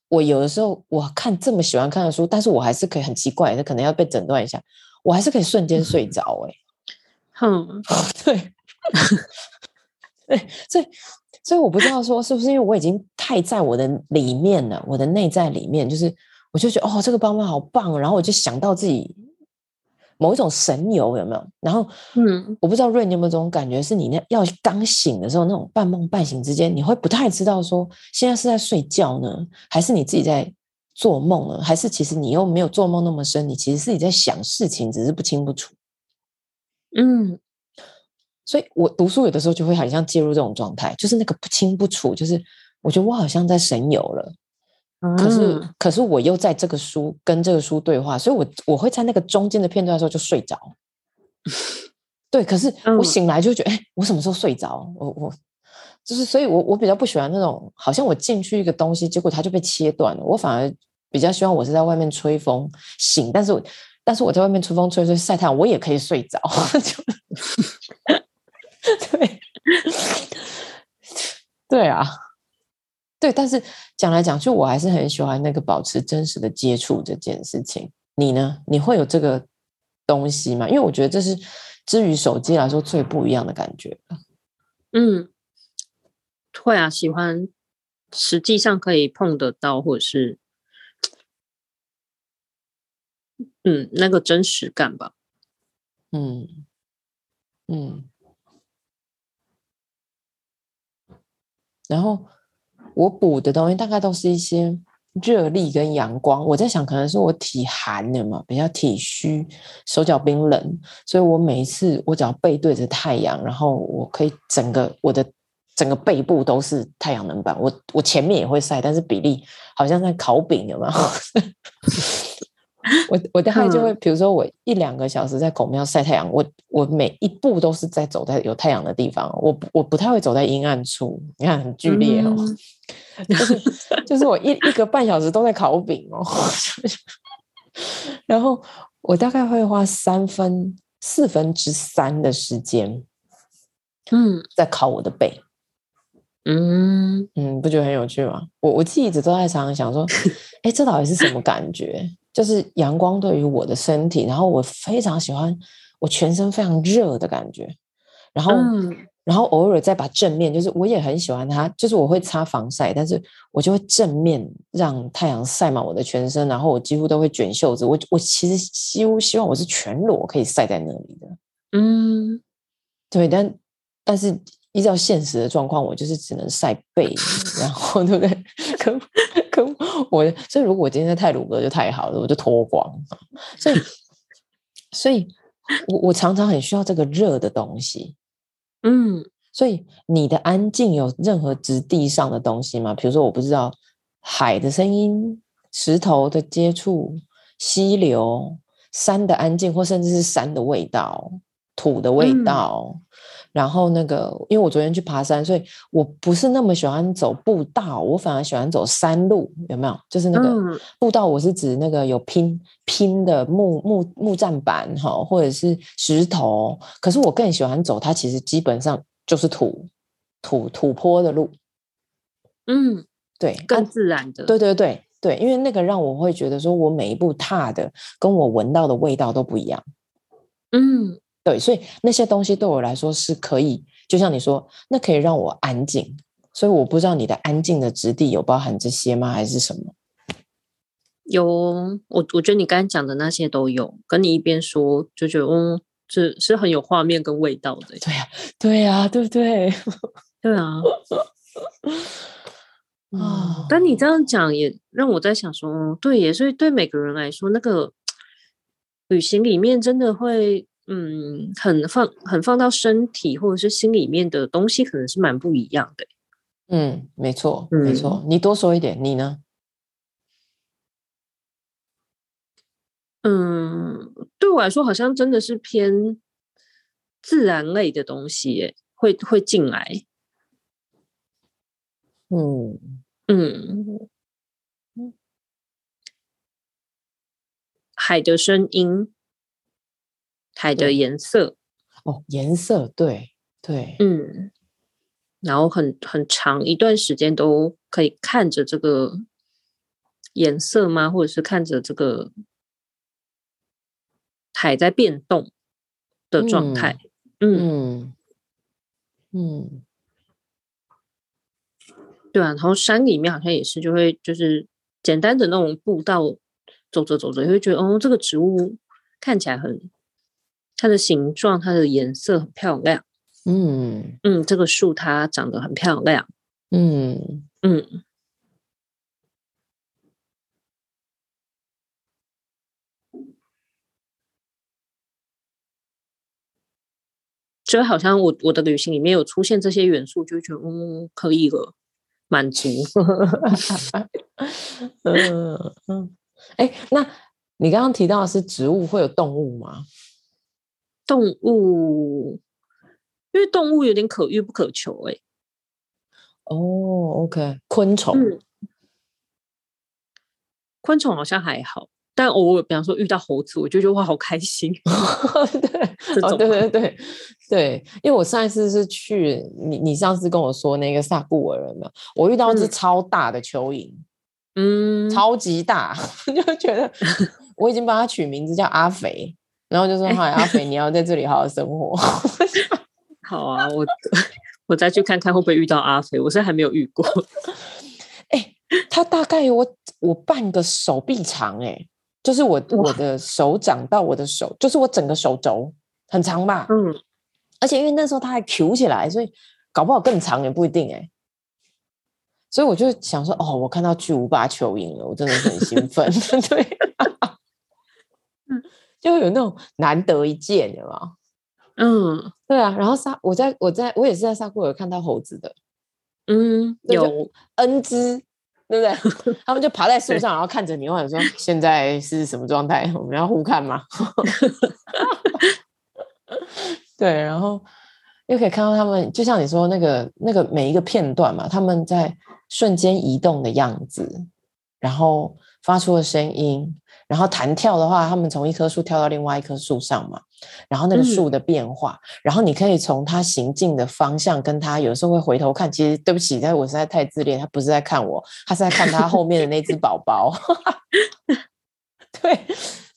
我有的时候我看这么喜欢看的书，但是我还是可以很奇怪，那可能要被诊断一下，我还是可以瞬间睡着。哎，哼，对，对，所以所以我不知道说是不是因为我已经太在我的里面了，我的内在里面，就是我就觉得哦，这个爸妈好棒，然后我就想到自己。某一种神游有没有？然后，嗯，我不知道瑞，你有没有这种感觉？是你那要刚醒的时候，那种半梦半醒之间，你会不太知道说现在是在睡觉呢，还是你自己在做梦呢？还是其实你又没有做梦那么深？你其实自己在想事情，只是不清不楚。嗯，所以我读书有的时候就会好像介入这种状态，就是那个不清不楚，就是我觉得我好像在神游了。可是，嗯、可是我又在这个书跟这个书对话，所以我我会在那个中间的片段的时候就睡着。对，可是我醒来就觉得，哎、嗯，我什么时候睡着？我我就是，所以我我比较不喜欢那种，好像我进去一个东西，结果它就被切断了。我反而比较希望我是在外面吹风醒，但是我但是我在外面吹风吹吹晒太阳，我也可以睡着。就 对，对啊。对，但是讲来讲去，我还是很喜欢那个保持真实的接触这件事情。你呢？你会有这个东西吗？因为我觉得这是至于手机来说最不一样的感觉。嗯，会啊，喜欢实际上可以碰得到，或者是嗯，那个真实感吧。嗯嗯，然后。我补的东西大概都是一些热力跟阳光。我在想，可能是我体寒的嘛，比较体虚，手脚冰冷，所以我每一次我只要背对着太阳，然后我可以整个我的整个背部都是太阳能板。我我前面也会晒，但是比例好像在烤饼，有没有？我我大概就会，比如说我一两个小时在孔庙晒太阳，我我每一步都是在走在有太阳的地方，我我不太会走在阴暗处，你看很剧烈哦，嗯、就是就是我一一个半小时都在烤饼哦，然后我大概会花三分四分之三的时间，嗯，在烤我的背，嗯。嗯，不觉得很有趣吗？我我自己一直都在常常想说，哎，这到底是什么感觉？就是阳光对于我的身体，然后我非常喜欢我全身非常热的感觉，然后、嗯、然后偶尔再把正面，就是我也很喜欢它，就是我会擦防晒，但是我就会正面让太阳晒满我的全身，然后我几乎都会卷袖子，我我其实几乎希望我是全裸可以晒在那里的，嗯，对，但但是。依照现实的状况，我就是只能晒背，然后 对不对？我，所以如果我今天在泰鲁阁就太好了，我就脱光。所以，所以我我常常很需要这个热的东西。嗯，所以你的安静有任何质地上的东西吗？比如说，我不知道海的声音、石头的接触、溪流、山的安静，或甚至是山的味道。土的味道。嗯然后那个，因为我昨天去爬山，所以我不是那么喜欢走步道，我反而喜欢走山路，有没有？就是那个步道，我是指那个有拼拼的木木木栈板哈，或者是石头。可是我更喜欢走它，其实基本上就是土土土坡的路。嗯，对，更自然的。对对对对，因为那个让我会觉得说，我每一步踏的跟我闻到的味道都不一样。嗯。对，所以那些东西对我来说是可以，就像你说，那可以让我安静。所以我不知道你的安静的质地有包含这些吗，还是什么？有，我我觉得你刚才讲的那些都有。跟你一边说，就觉得嗯，是是很有画面跟味道的。对呀、啊，对呀、啊，对不对？对啊。啊，但你这样讲也让我在想说，对耶，所以对每个人来说，那个旅行里面真的会。嗯，很放很放到身体或者是心里面的东西，可能是蛮不一样的。嗯，没错，没错。你多说一点，你呢？嗯，对我来说，好像真的是偏自然类的东西，会会进来。嗯嗯，海的声音。海的颜色哦，颜色对对，嗯，然后很很长一段时间都可以看着这个颜色吗？或者是看着这个海在变动的状态？嗯嗯，嗯，对啊，然后山里面好像也是，就会就是简单的那种步道，走着走着，也会觉得哦，这个植物看起来很。它的形状，它的颜色很漂亮。嗯嗯，这个树它长得很漂亮。嗯嗯，就好像我我的旅行里面有出现这些元素，就觉得嗯，可以了，满足。嗯嗯，哎，那你刚刚提到的是植物，会有动物吗？动物，因为动物有点可遇不可求哎、欸。哦，OK，昆虫、嗯，昆虫好像还好，但偶尔，比方说遇到猴子，我就觉得哇，好开心。对，哦，对对对对，因为我上一次是去你，你上次跟我说那个萨布尔人嘛，我遇到一只超大的蚯蚓，嗯，超级大，就觉得 我已经帮它取名字叫阿肥。然后就说：“嗨，阿肥，你要在这里好好生活。”好啊，我 我再去看看会不会遇到阿肥。我现在还没有遇过。哎、欸，他大概有我我半个手臂长，哎，就是我我的手掌到我的手，就是我整个手肘很长吧？嗯，而且因为那时候他还 Q 起来，所以搞不好更长也不一定哎。所以我就想说，哦，我看到巨无霸蚯蚓了，我真的很兴奋。对。就有那种难得一见，的吗？嗯，对啊。然后沙，我在我在我也是在沙库尔看到猴子的，嗯，有 N 只，对不对？他们就爬在树上，然后看着你，或者说 现在是什么状态？我们要互看吗？对，然后又可以看到他们，就像你说那个那个每一个片段嘛，他们在瞬间移动的样子，然后发出的声音。然后弹跳的话，他们从一棵树跳到另外一棵树上嘛，然后那个树的变化，嗯、然后你可以从它行进的方向，跟它有时候会回头看。其实对不起，但我实在太自恋，他不是在看我，他是在看他后面的那只宝宝。对，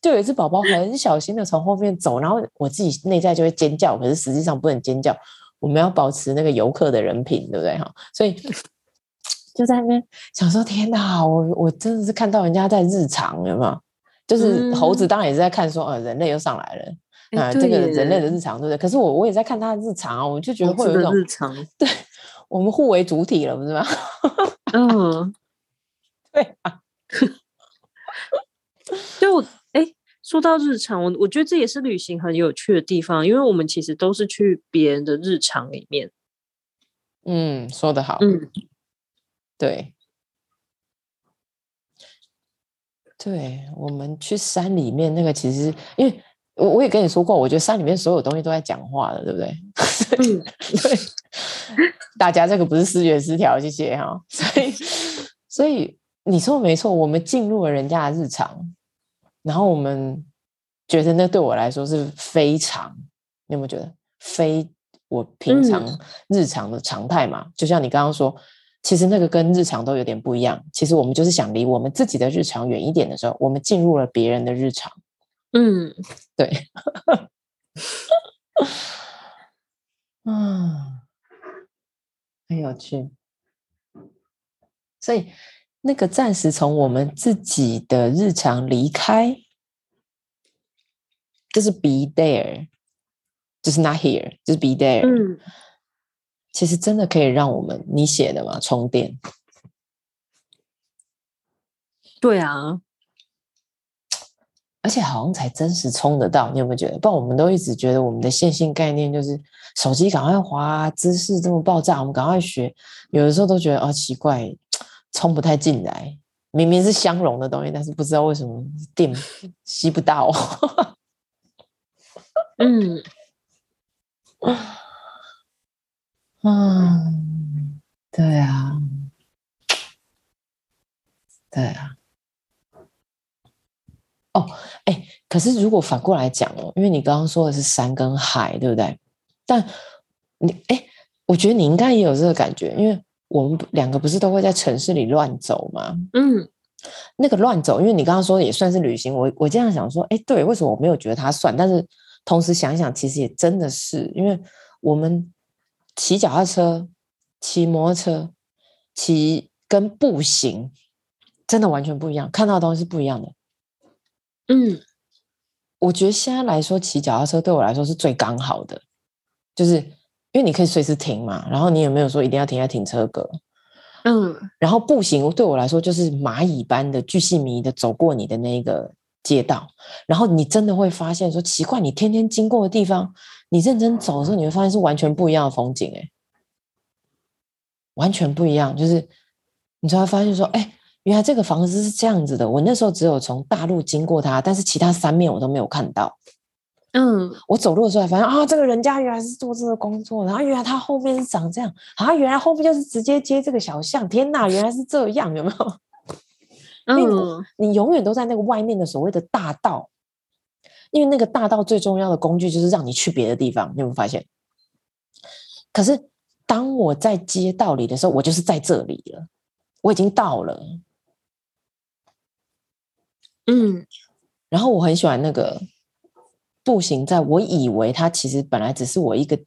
就有一只宝宝很小心的从后面走，然后我自己内在就会尖叫，可是实际上不能尖叫，我们要保持那个游客的人品，对不对哈？所以就在那边想说，天哪，我我真的是看到人家在日常，有没有？就是猴子当然也是在看说，呃，人类又上来了，啊、呃，这个人类的日常，对不对？可是我我也在看他的日常啊，我就觉得会有一种日常，对，我们互为主体了，不是吗？嗯，对啊。就哎，说到日常，我我觉得这也是旅行很有趣的地方，因为我们其实都是去别人的日常里面。嗯，说的好。嗯，对。对，我们去山里面那个，其实因为我我也跟你说过，我觉得山里面所有东西都在讲话的，对不对？嗯，对。大家这个不是视觉失调，谢谢哈。所以，所以你说没错，我们进入了人家的日常，然后我们觉得那对我来说是非常，你有没有觉得非我平常日常的常态嘛？嗯、就像你刚刚说，其实那个跟日常都有点不一样。其实我们就是想离我们自己的日常远一点的时候，我们进入了别人的日常。嗯，对。嗯。很有趣，所以那个暂时从我们自己的日常离开，就是 be there，就是 not here，就是 be there。嗯，其实真的可以让我们你写的嘛充电。对啊。而且好像才真实充得到，你有没有觉得？不然我们都一直觉得我们的线性概念就是手机赶快滑，知识这么爆炸，我们赶快学。有的时候都觉得哦，奇怪，充不太进来。明明是相容的东西，但是不知道为什么电吸不到。嗯，嗯，对啊，对啊。哦，哎，可是如果反过来讲哦，因为你刚刚说的是山跟海，对不对？但你，哎，我觉得你应该也有这个感觉，因为我们两个不是都会在城市里乱走吗？嗯，那个乱走，因为你刚刚说也算是旅行，我我这样想说，哎，对，为什么我没有觉得它算？但是同时想想，其实也真的是，因为我们骑脚踏车、骑摩托车、骑跟步行，真的完全不一样，看到的东西是不一样的。嗯，我觉得现在来说，骑脚踏车对我来说是最刚好的，就是因为你可以随时停嘛，然后你也没有说一定要停在停车格，嗯，然后步行对我来说就是蚂蚁般的巨细靡的走过你的那个街道，然后你真的会发现说奇怪，你天天经过的地方，你认真走的时候，你会发现是完全不一样的风景，哎，完全不一样，就是你才会发现说，哎。原来这个房子是这样子的，我那时候只有从大路经过它，但是其他三面我都没有看到。嗯，我走路的时候还发现啊，这个人家原来是做这个工作，然后原来他后面是长这样，啊，原来后面就是直接接这个小巷。天哪，原来是这样，有没有？嗯，你永远都在那个外面的所谓的大道，因为那个大道最重要的工具就是让你去别的地方，你有没有发现？可是当我在街道里的时候，我就是在这里了，我已经到了。嗯，然后我很喜欢那个步行，在我以为它其实本来只是我一个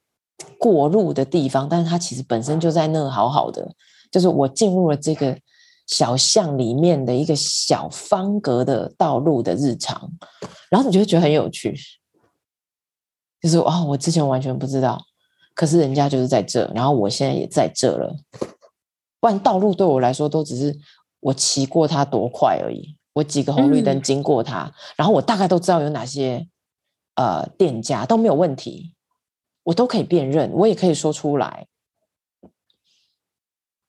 过路的地方，但是它其实本身就在那好好的，就是我进入了这个小巷里面的一个小方格的道路的日常，然后你就会觉得很有趣，就是哦，我之前完全不知道，可是人家就是在这，然后我现在也在这了，不然道路对我来说都只是我骑过它多快而已。我几个红绿灯经过它，嗯、然后我大概都知道有哪些呃店家都没有问题，我都可以辨认，我也可以说出来，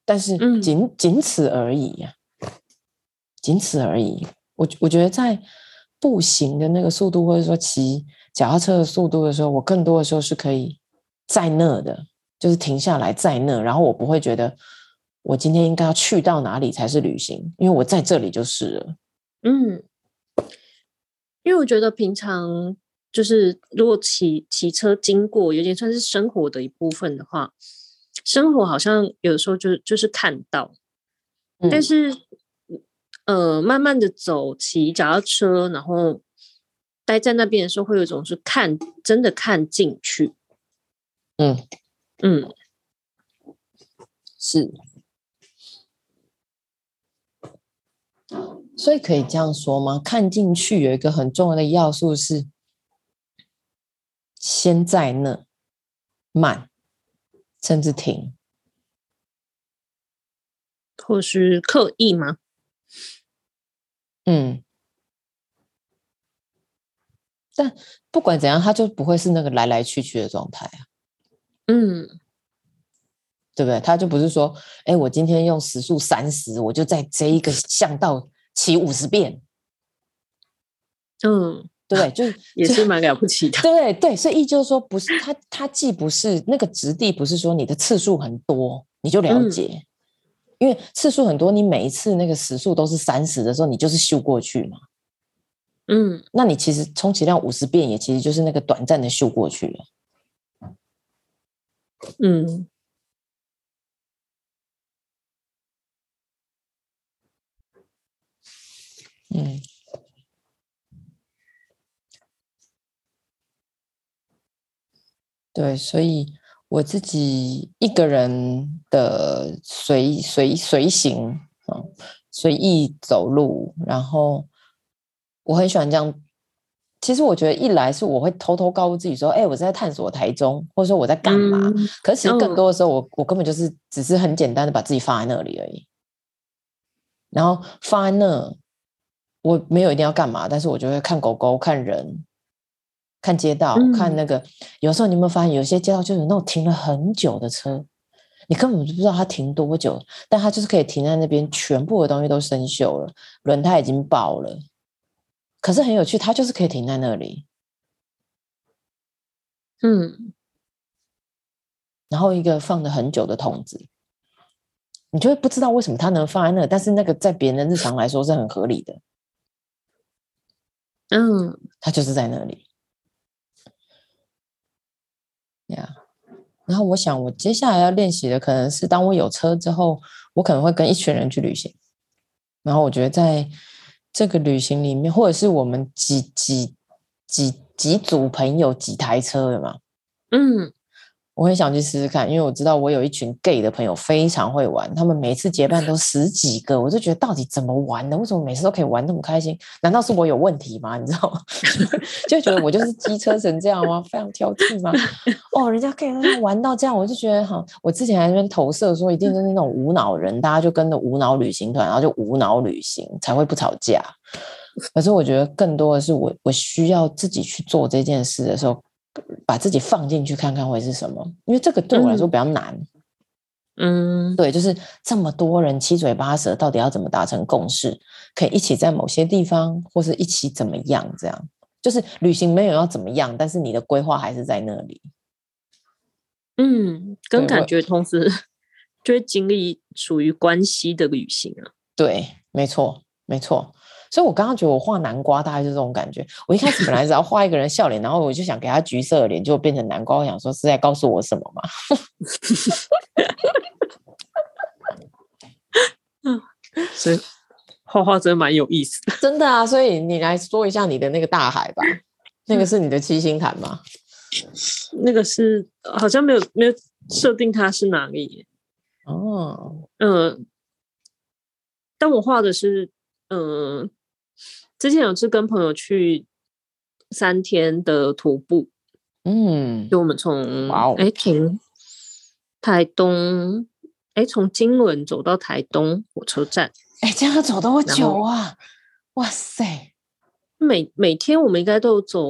但是仅、嗯、仅此而已呀，仅此而已。我我觉得在步行的那个速度，或者说骑脚踏车的速度的时候，我更多的时候是可以在那的，就是停下来在那，然后我不会觉得我今天应该要去到哪里才是旅行，因为我在这里就是了。嗯，因为我觉得平常就是如果骑骑车经过，有点算是生活的一部分的话，生活好像有的时候就就是看到，嗯、但是呃，慢慢的走，骑脚踏车，然后待在那边的时候，会有一种是看真的看进去，嗯。嗯，是。所以可以这样说吗？看进去有一个很重要的要素是，先在那慢，甚至停，或是刻意吗？嗯，但不管怎样，它就不会是那个来来去去的状态啊。嗯，对不对？他就不是说，哎，我今天用时速三十，我就在这一个巷道。骑五十遍，嗯，对，就是 也是蛮了不起的。对对，所以意就是说，不是它，它既不是那个质地，不是说你的次数很多你就了解，嗯、因为次数很多，你每一次那个时速都是三十的时候，你就是咻过去嘛。嗯，那你其实充其量五十遍，也其实就是那个短暂的咻过去了。嗯。嗯，对，所以我自己一个人的随随随行啊，随意走路，然后我很喜欢这样。其实我觉得，一来是我会偷偷告诉自己说：“哎，我在探索台中，或者说我在干嘛。嗯”可是其实更多的时候，我我根本就是只是很简单的把自己放在那里而已，然后放在那。我没有一定要干嘛，但是我就会看狗狗、看人、看街道、嗯、看那个。有时候你有没有发现，有些街道就有那种停了很久的车，你根本就不知道它停多久，但它就是可以停在那边，全部的东西都生锈了，轮胎已经爆了，可是很有趣，它就是可以停在那里。嗯，然后一个放了很久的桶子，你就会不知道为什么它能放在那，但是那个在别人的日常来说是很合理的。嗯，它就是在那里呀。然后我想，我接下来要练习的可能是，当我有车之后，我可能会跟一群人去旅行。然后我觉得，在这个旅行里面，或者是我们几几几几组朋友几台车的嘛，嗯。我很想去试试看，因为我知道我有一群 gay 的朋友非常会玩，他们每次结伴都十几个，我就觉得到底怎么玩的？为什么每次都可以玩那么开心？难道是我有问题吗？你知道吗？就觉得我就是机车成这样吗？非常挑剔吗？哦，人家可以玩到这样，我就觉得哈，我之前还在那边投射说，一定就是那种无脑人，大家就跟着无脑旅行团，然后就无脑旅行才会不吵架。可是我觉得更多的是我，我需要自己去做这件事的时候。把自己放进去看看会是什么，因为这个对我来说比较难。嗯，对，就是这么多人七嘴八舌，到底要怎么达成共识？可以一起在某些地方，或是一起怎么样？这样就是旅行没有要怎么样，但是你的规划还是在那里。嗯，跟感觉同时就会经历属于关系的旅行啊。对，没错，没错。所以，我刚刚觉得我画南瓜大概是这种感觉。我一开始本来只要画一个人笑脸，然后我就想给他橘色的脸，就变成南瓜。我想说是在告诉我什么吗？嗯，所以画画真的蛮有意思的，真的啊。所以你来说一下你的那个大海吧，那个是你的七星潭吗？那个是好像没有没有设定它是哪里。哦，嗯，但我画的是嗯。之前有次跟朋友去三天的徒步，嗯，就我们从哎停台东，哎从金轮走到台东火车站，哎这样走多久啊？哇塞！每每天我们应该都走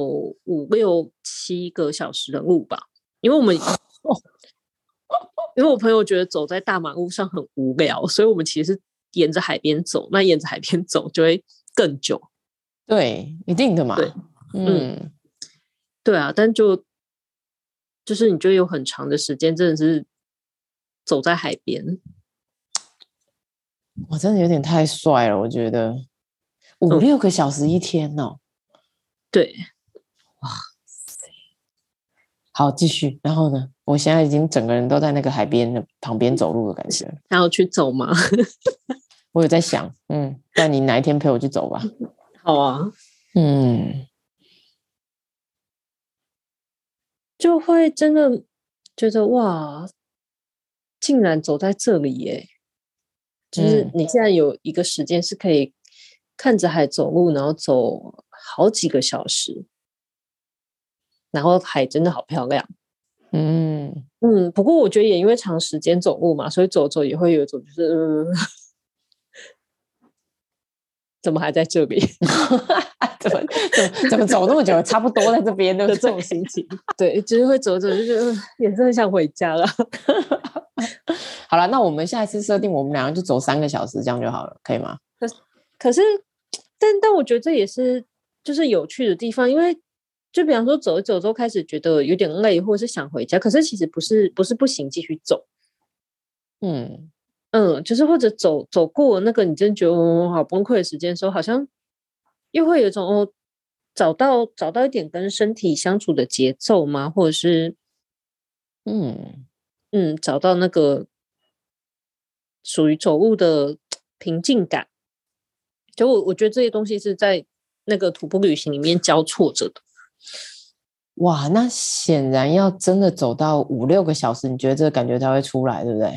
五六七个小时的路吧？因为我们，因为我朋友觉得走在大马路上很无聊，所以我们其实是沿着海边走。那沿着海边走就会更久。对，一定的嘛。对，嗯，嗯，对啊，但就就是你就有很长的时间，真的是走在海边，我真的有点太帅了，我觉得五六个小时一天哦。对，哇塞，好，继续。然后呢，我现在已经整个人都在那个海边的旁边走路的感觉。还要去走吗？我有在想，嗯，那你哪一天陪我去走吧？好啊，嗯，就会真的觉得哇，竟然走在这里耶！就是你现在有一个时间是可以看着海走路，然后走好几个小时，然后海真的好漂亮。嗯嗯，不过我觉得也因为长时间走路嘛，所以走走也会有一种就是。嗯怎么还在这里？怎么怎么怎么走那么久？差不多在这边的这种心情，对，就是会走走，就觉得也是很想回家了。好了，那我们下一次设定，我们两个就走三个小时，这样就好了，可以吗？可是，可是，但但我觉得这也是就是有趣的地方，因为就比方说走一走之后开始觉得有点累，或者是想回家，可是其实不是不是不行，继续走。嗯嗯，就是或者走走过那个你真觉得哦好崩溃的时间的时候，好像又会有一种哦，找到找到一点跟身体相处的节奏吗？或者是嗯嗯，找到那个属于走路的平静感。就我我觉得这些东西是在那个徒步旅行里面交错着的。哇，那显然要真的走到五六个小时，你觉得这个感觉才会出来，对不对？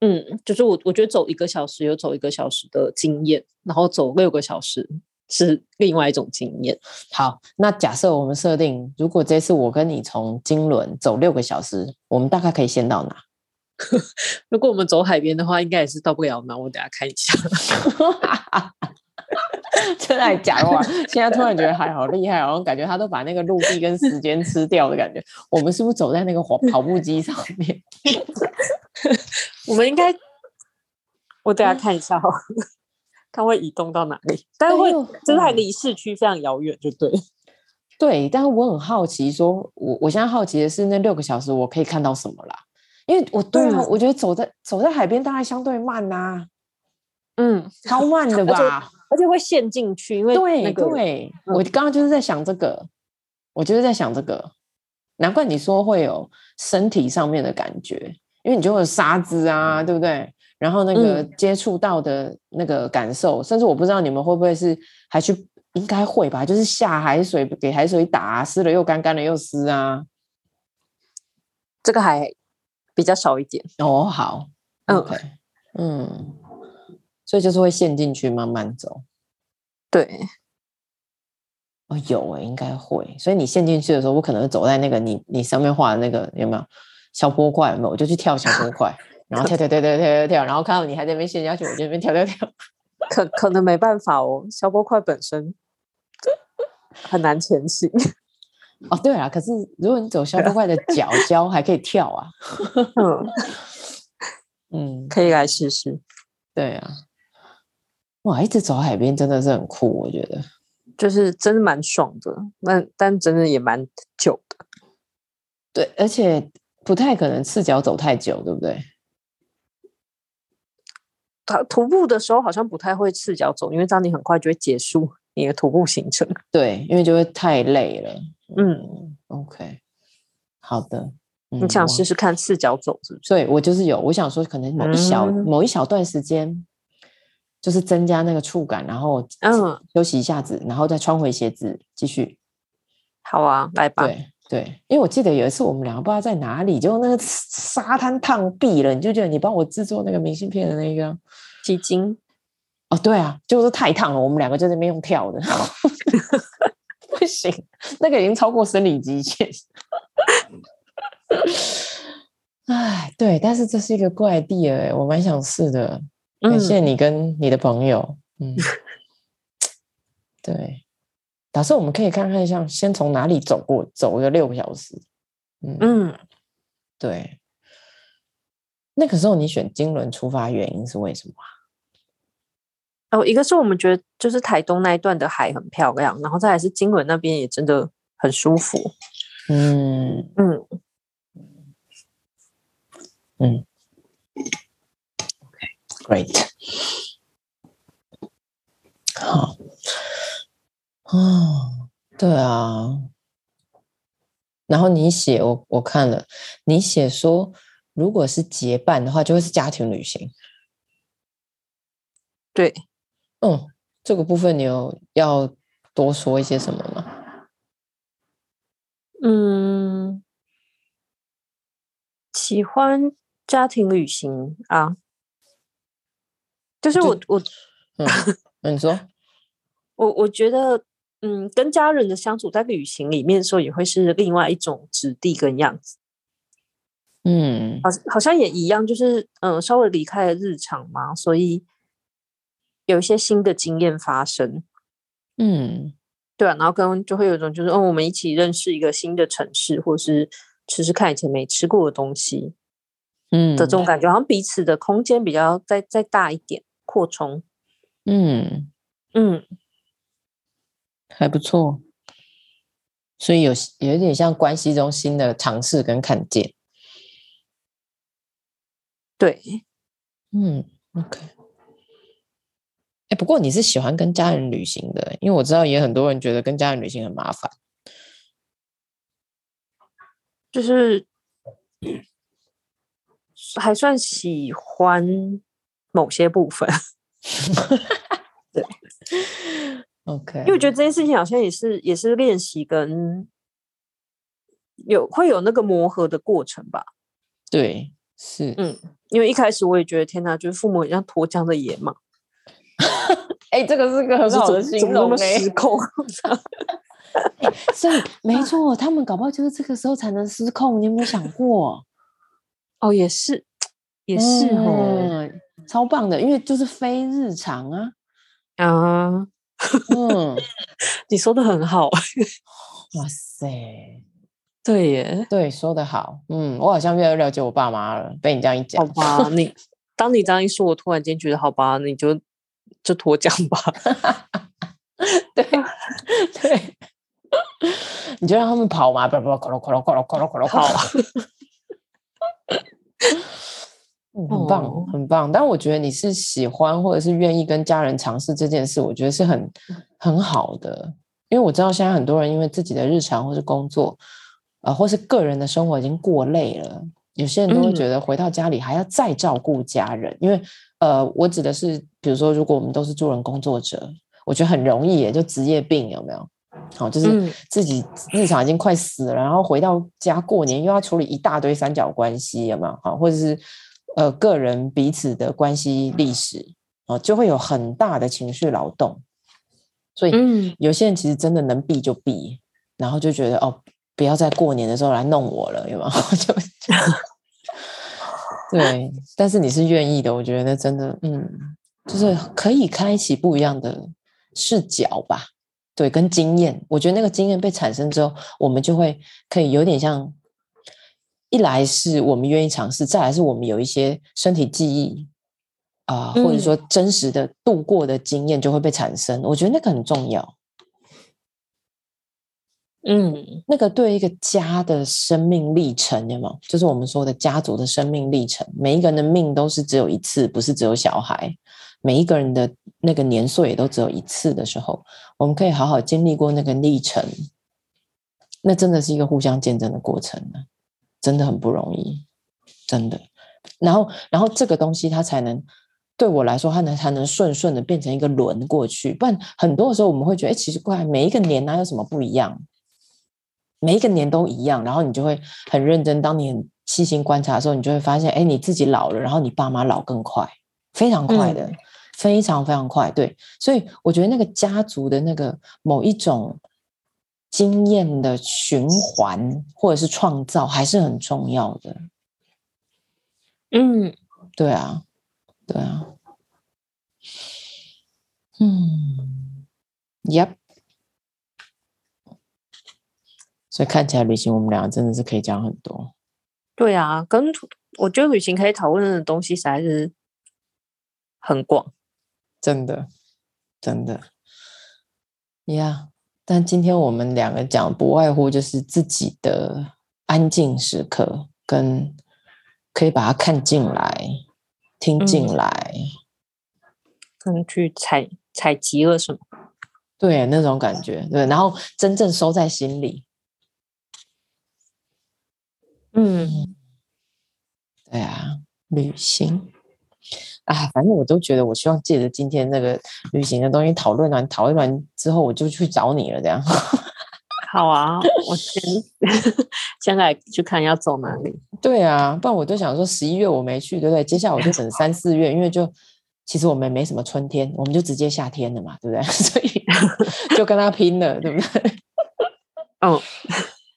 嗯，就是我我觉得走一个小时有走一个小时的经验，然后走六个小时是另外一种经验。好，那假设我们设定，如果这次我跟你从金轮走六个小时，我们大概可以先到哪？如果我们走海边的话，应该也是到不了哪。我等下看一下。真的假的话，现在突然觉得还好厉害，好像感觉他都把那个陆地跟时间吃掉的感觉。我们是不是走在那个跑跑步机上面？我们应该，我等下看一下哈，看会移动到哪里？但是会，真的还离市区非常遥远，就对。对，但是我很好奇说，说我我现在好奇的是，那六个小时我可以看到什么啦？因为我对啊，我觉得走在走在海边，当然相对慢呐、啊，嗯，超慢的吧。而且会陷进去，因为、那个、对对，嗯、我刚刚就是在想这个，我就是在想这个，难怪你说会有身体上面的感觉，因为你就会有沙子啊，对不对？然后那个接触到的那个感受，嗯、甚至我不知道你们会不会是还去，应该会吧？就是下海水给海水打，湿了又干，干了又湿啊，这个还比较少一点哦。好，OK，嗯。嗯所以就是会陷进去，慢慢走。对，哦，有诶，应该会。所以你陷进去的时候，我可能走在那个你你上面画的那个有没有小波块？有没有？我就去跳小波 块，然后跳跳跳跳跳跳跳，然后看到你还在那边陷下去，我就那边跳跳跳。可可能没办法哦，小波块本身很难前行。哦，对啊，可是如果你走小波块的脚 脚还可以跳啊。嗯嗯，可以来试试。对啊。哇，一直走海边真的是很酷，我觉得就是真的蛮爽的，那但真的也蛮久的。对，而且不太可能赤脚走太久，对不对？他徒步的时候好像不太会赤脚走，因为这样你很快就会结束你的徒步行程。对，因为就会太累了。嗯，OK，好的。嗯、你想试试看赤脚走是不是？对，我就是有，我想说可能某一小、嗯、某一小段时间。就是增加那个触感，然后嗯，休息一下子，然后再穿回鞋子继续。好啊，来吧。对对，因为我记得有一次我们两个不知道在哪里，就那个沙滩烫毙了，你就觉得你帮我制作那个明信片的那个基金哦，对啊，就是太烫了，我们两个就在那边用跳的，不行，那个已经超过生理极限。哎，对，但是这是一个怪地儿，我蛮想试的。感谢你。跟你的朋友，嗯，嗯。对，打算我们可以看看，像先从哪里走过，走个六个小时，嗯，嗯对。那个时候你选金轮出发，原因是为什么？哦，一个是我们觉得就是台东那一段的海很漂亮，然后再来是金轮那边也真的很舒服，嗯嗯嗯。Great，好，哦，对啊，然后你写我我看了，你写说如果是结伴的话，就会是家庭旅行。对，嗯，这个部分你有要多说一些什么吗？嗯，喜欢家庭旅行啊。就是我就我，嗯，你说，我我觉得，嗯，跟家人的相处在旅行里面的时候，也会是另外一种质地跟样子，嗯，好，好像也一样，就是嗯，稍微离开了日常嘛，所以有一些新的经验发生，嗯，对啊，然后跟就会有一种就是，哦，我们一起认识一个新的城市，或是吃吃看以前没吃过的东西，嗯的这种。感觉，好像彼此的空间比较再再大一点。扩充，嗯。嗯，还不错。所以有有一点像关系中新的尝试跟看见。对，嗯，OK。哎，不过你是喜欢跟家人旅行的，因为我知道也很多人觉得跟家人旅行很麻烦。就是还算喜欢某些部分。对，OK。因为我觉得这件事情好像也是也是练习跟有会有那个磨合的过程吧。对，是，嗯。因为一开始我也觉得天哪，就是父母很像脱缰的野马。哎，这个是个很好的形容，失控。所以没错，他们搞不好就是这个时候才能失控。你有没有想过？哦，也是，也是哦、嗯，超棒的，因为就是非日常啊。啊，嗯，你说的很好。哇塞！对耶，对，说的好，嗯，我好像越来越了解我爸妈了。被你这样一讲，好吧，你 当你这样一说，我突然间觉得，好吧，你就就脱缰吧。对对，你就让他们跑嘛，不不，快了快了快了快了快了跑。嗯，很棒，哦、很棒。但我觉得你是喜欢或者是愿意跟家人尝试这件事，我觉得是很很好的，因为我知道现在很多人因为自己的日常或是工作。呃，或是个人的生活已经过累了，有些人都会觉得回到家里还要再照顾家人，嗯、因为呃，我指的是，比如说，如果我们都是助人工作者，我觉得很容易，也就职业病有没有？好，就是自己日常已经快死了，然后回到家过年又要处理一大堆三角关系，有没有？好，或者是呃，个人彼此的关系历史，啊，就会有很大的情绪劳动，所以有些人其实真的能避就避，然后就觉得哦。不要在过年的时候来弄我了，有没有？就对，但是你是愿意的，我觉得真的，嗯，就是可以开启不一样的视角吧。对，跟经验，我觉得那个经验被产生之后，我们就会可以有点像，一来是我们愿意尝试，再来是我们有一些身体记忆啊、呃，或者说真实的度过的经验就会被产生。我觉得那个很重要。嗯，那个对一个家的生命历程，有没有？就是我们说的家族的生命历程。每一个人的命都是只有一次，不是只有小孩。每一个人的那个年岁也都只有一次的时候，我们可以好好经历过那个历程。那真的是一个互相见证的过程呢，真的很不容易，真的。然后，然后这个东西它才能对我来说，它能才能顺顺的变成一个轮过去。不然，很多的时候我们会觉得，哎，其实怪每一个年哪有什么不一样？每一个年都一样，然后你就会很认真。当你很细心观察的时候，你就会发现，哎，你自己老了，然后你爸妈老更快，非常快的，嗯、非常非常快。对，所以我觉得那个家族的那个某一种经验的循环或者是创造，还是很重要的。嗯，对啊，对啊，嗯，Yep。所以看起来旅行，我们两个真的是可以讲很多。对啊，跟我觉得旅行可以讨论的东西实在是很广，真的，真的。呀、yeah，但今天我们两个讲不外乎就是自己的安静时刻，跟可以把它看进来、听进来，可、嗯、能去采采集了什么？对，那种感觉，对，然后真正收在心里。嗯，对啊，旅行啊，反正我都觉得，我希望借着今天那个旅行的东西讨论完，讨论完之后，我就去找你了，这样。好啊，我先先来去看要走哪里。对啊，不然我就想说十一月我没去，对不对？接下来我就等三四月，因为就其实我们没什么春天，我们就直接夏天了嘛，对不对？所以 就跟他拼了，对不对？嗯、oh.。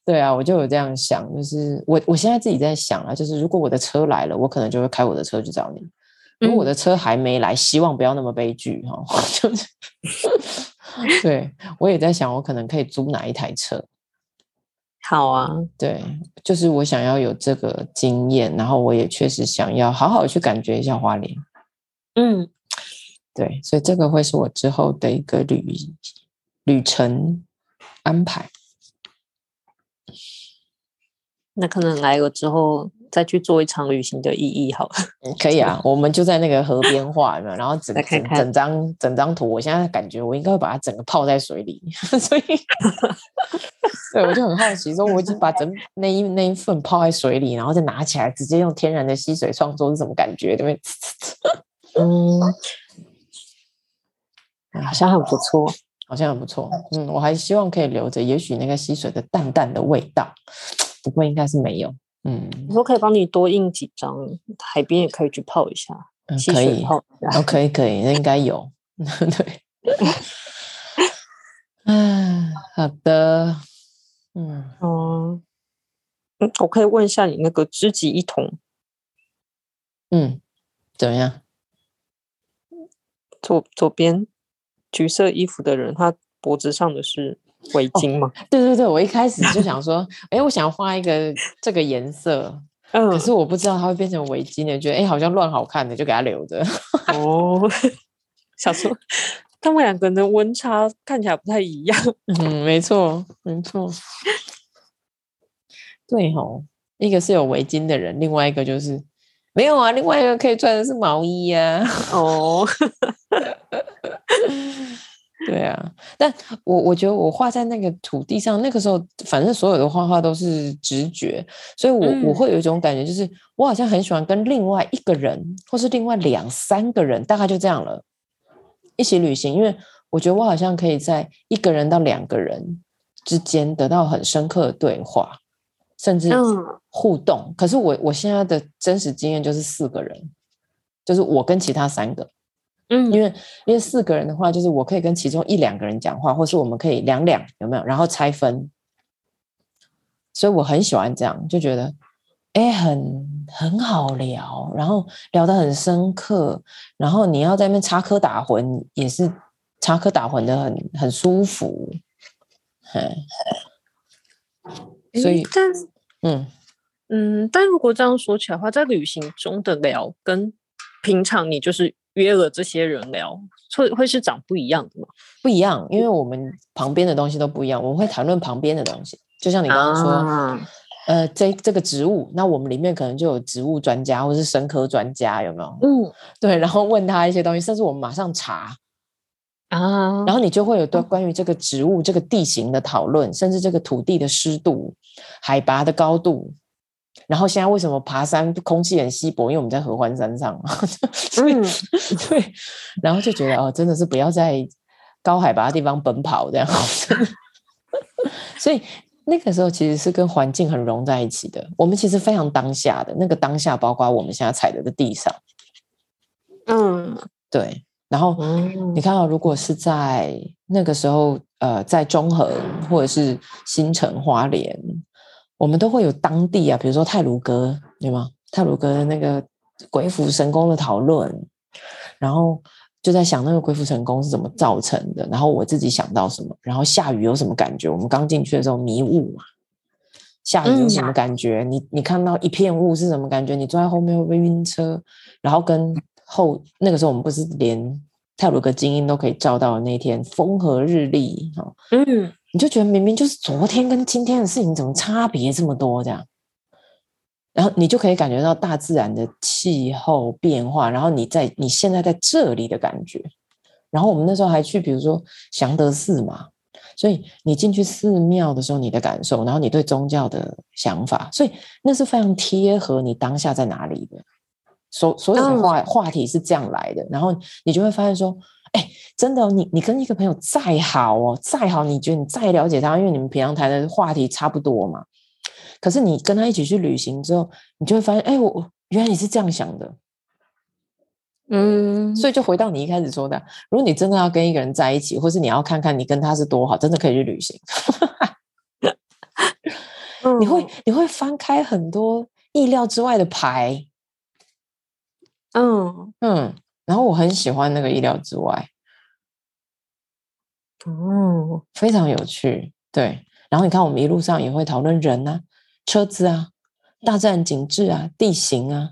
对啊，我就有这样想，就是我我现在自己在想啊，就是如果我的车来了，我可能就会开我的车去找你；如果我的车还没来，希望不要那么悲剧哈。就是，对我也在想，我可能可以租哪一台车？好啊，对，就是我想要有这个经验，然后我也确实想要好好去感觉一下花莲。嗯，对，所以这个会是我之后的一个旅旅程安排。那可能来了之后再去做一场旅行的意义好了。可以啊，我们就在那个河边画，有没有？然后整整整张整张图，我现在感觉我应该会把它整个泡在水里，所以 对，我就很好奇，说我已经把整那一那一份泡在水里，然后再拿起来，直接用天然的溪水创作是什么感觉？对不对？嗯，好像很不错，好像很不错。嗯，我还希望可以留着，也许那个溪水的淡淡的味道。不过应该是没有，嗯，我说可以帮你多印几张，海边也可以去泡一下，嗯、可以泡哦，可以可以，那应该有，对，嗯，好的，嗯哦嗯，我可以问一下你那个知己一同，嗯，怎么样？左左边橘色衣服的人，他脖子上的是。围巾吗？哦？对对对，我一开始就想说，哎，我想要画一个这个颜色，嗯，可是我不知道它会变成围巾的，觉得哎，好像乱好看的，就给它留着。哦，想说他们两个人的温差看起来不太一样。嗯，没错，没错。对吼，一个是有围巾的人，另外一个就是没有啊，另外一个可以穿的是毛衣呀，啊。哦。对啊，但我我觉得我画在那个土地上，那个时候反正所有的画画都是直觉，所以我、嗯、我会有一种感觉，就是我好像很喜欢跟另外一个人，或是另外两三个人，大概就这样了，一起旅行，因为我觉得我好像可以在一个人到两个人之间得到很深刻的对话，甚至互动。嗯、可是我我现在的真实经验就是四个人，就是我跟其他三个。嗯，因为因为四个人的话，就是我可以跟其中一两个人讲话，或是我们可以两两有没有？然后拆分，所以我很喜欢这样，就觉得哎，很很好聊，然后聊得很深刻，然后你要在那边插科打诨，也是插科打诨的很很舒服，所以，但嗯嗯，但如果这样说起来的话，在旅行中的聊跟平常你就是。约了这些人聊，会会是长不一样的吗？不一样，因为我们旁边的东西都不一样。我们会谈论旁边的东西，就像你刚刚说，啊、呃，这这个植物，那我们里面可能就有植物专家或是生科专家，有没有？嗯，对，然后问他一些东西，甚至我们马上查啊，然后你就会有对关于这个植物、这个地形的讨论，甚至这个土地的湿度、海拔的高度。然后现在为什么爬山空气很稀薄？因为我们在合欢山上，所以、嗯、对，然后就觉得哦，真的是不要在高海拔的地方奔跑这样。所以那个时候其实是跟环境很融在一起的。我们其实非常当下的那个当下，包括我们现在踩的的地上。嗯，对。然后、嗯、你看到，如果是在那个时候，呃，在中横或者是新城花莲。我们都会有当地啊，比如说泰鲁阁，对吗？泰鲁阁的那个鬼斧神工的讨论，然后就在想那个鬼斧神工是怎么造成的，然后我自己想到什么，然后下雨有什么感觉？我们刚进去的时候迷雾嘛，下雨有什么感觉？你你看到一片雾是什么感觉？你坐在后面会不会晕车？然后跟后那个时候我们不是连泰鲁阁精英都可以照到的那天风和日丽哈，嗯。你就觉得明明就是昨天跟今天的事情，怎么差别这么多？这样，然后你就可以感觉到大自然的气候变化，然后你在你现在在这里的感觉。然后我们那时候还去，比如说祥德寺嘛，所以你进去寺庙的时候，你的感受，然后你对宗教的想法，所以那是非常贴合你当下在哪里的。所所有的话话题是这样来的，然后你就会发现说。哎，真的，你你跟一个朋友再好哦，再好，你觉得你再了解他，因为你们平常谈的话题差不多嘛。可是你跟他一起去旅行之后，你就会发现，哎，我原来你是这样想的，嗯。所以就回到你一开始说的，如果你真的要跟一个人在一起，或是你要看看你跟他是多好，真的可以去旅行。你会你会翻开很多意料之外的牌，嗯嗯。然后我很喜欢那个意料之外，哦，非常有趣，对。然后你看，我们一路上也会讨论人啊、车子啊、大自然景致啊、地形啊，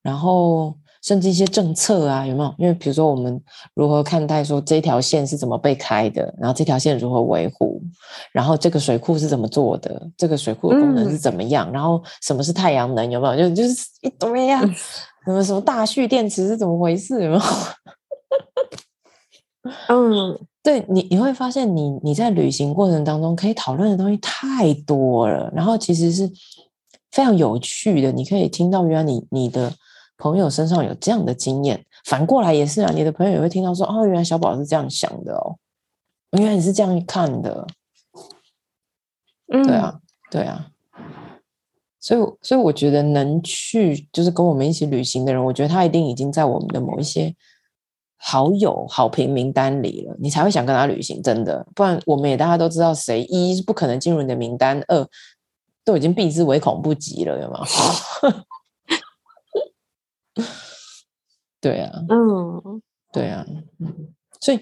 然后甚至一些政策啊，有没有？因为比如说我们如何看待说这条线是怎么被开的，然后这条线如何维护，然后这个水库是怎么做的，这个水库的功能是怎么样，嗯、然后什么是太阳能，有没有？就就是一堆呀、啊，什么什么大蓄电池是怎么回事，有没有？嗯，对你你会发现你，你你在旅行过程当中可以讨论的东西太多了，然后其实是非常有趣的。你可以听到原来你你的。朋友身上有这样的经验，反过来也是啊。你的朋友也会听到说：“哦，原来小宝是这样想的哦，原来你是这样看的。”嗯，对啊，对啊。所以，所以我觉得能去就是跟我们一起旅行的人，我觉得他一定已经在我们的某一些好友好评名单里了，你才会想跟他旅行。真的，不然我们也大家都知道，谁一是不可能进入你的名单，二都已经避之唯恐不及了，有没有？对啊，嗯，对啊，嗯，所以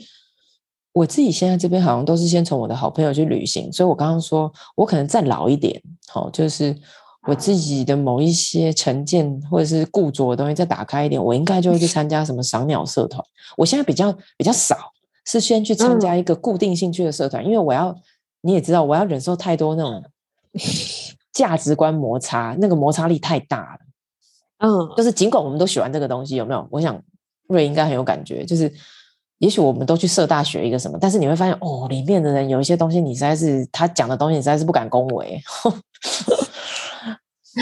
我自己现在这边好像都是先从我的好朋友去旅行，所以我刚刚说我可能再老一点，好，就是我自己的某一些成见或者是固着的东西再打开一点，我应该就会去参加什么赏鸟社团。我现在比较比较少是先去参加一个固定兴趣的社团，因为我要你也知道，我要忍受太多那种 价值观摩擦，那个摩擦力太大了。嗯，就是尽管我们都喜欢这个东西，有没有？我想瑞应该很有感觉。就是也许我们都去社大学一个什么，但是你会发现哦，里面的人有一些东西，你实在是他讲的东西，你实在是不敢恭维。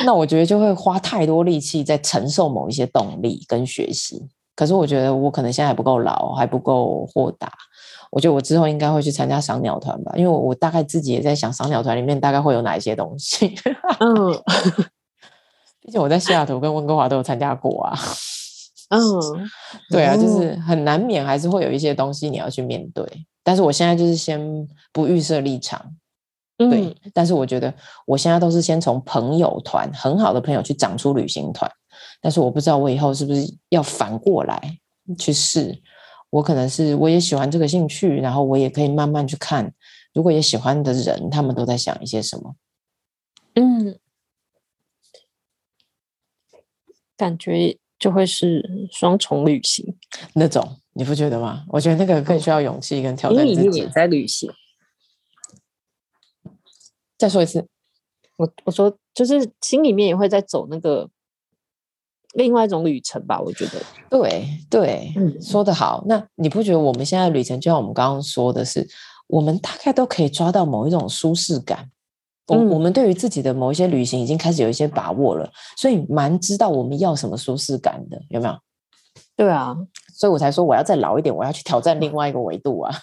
那我觉得就会花太多力气在承受某一些动力跟学习。可是我觉得我可能现在还不够老，还不够豁达。我觉得我之后应该会去参加赏鸟团吧，因为我我大概自己也在想，赏鸟团里面大概会有哪一些东西。嗯。毕竟我在西雅图跟温哥华都有参加过啊，嗯，对啊，就是很难免还是会有一些东西你要去面对。但是我现在就是先不预设立场，对。嗯、但是我觉得我现在都是先从朋友团很好的朋友去长出旅行团，但是我不知道我以后是不是要反过来去试。我可能是我也喜欢这个兴趣，然后我也可以慢慢去看，如果也喜欢的人，他们都在想一些什么，嗯。感觉就会是双重旅行那种，你不觉得吗？我觉得那个更需要勇气跟挑战自己。你也在旅行。再说一次，我我说就是心里面也会在走那个另外一种旅程吧？我觉得，对对，嗯，说得好。那你不觉得我们现在的旅程，就像我们刚刚说的是，我们大概都可以抓到某一种舒适感。我我们对于自己的某一些旅行已经开始有一些把握了，所以蛮知道我们要什么舒适感的，有没有？对啊，所以我才说我要再老一点，我要去挑战另外一个维度啊，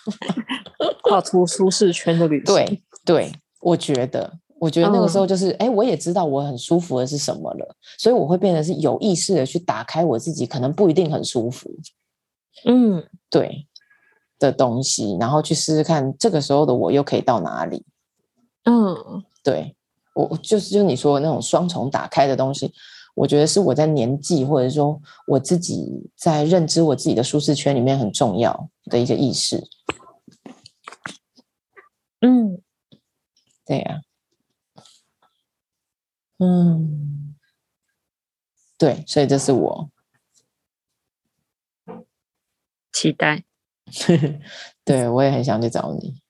跨出舒适圈的旅行。对对，我觉得，我觉得那个时候就是，哎、嗯，我也知道我很舒服的是什么了，所以我会变得是有意识的去打开我自己，可能不一定很舒服，嗯，对的东西，然后去试试看这个时候的我又可以到哪里，嗯。对，我就是就你说的那种双重打开的东西，我觉得是我在年纪或者说我自己在认知我自己的舒适圈里面很重要的一个意识。嗯，对呀，嗯，对，所以这是我期待。对，我也很想去找你。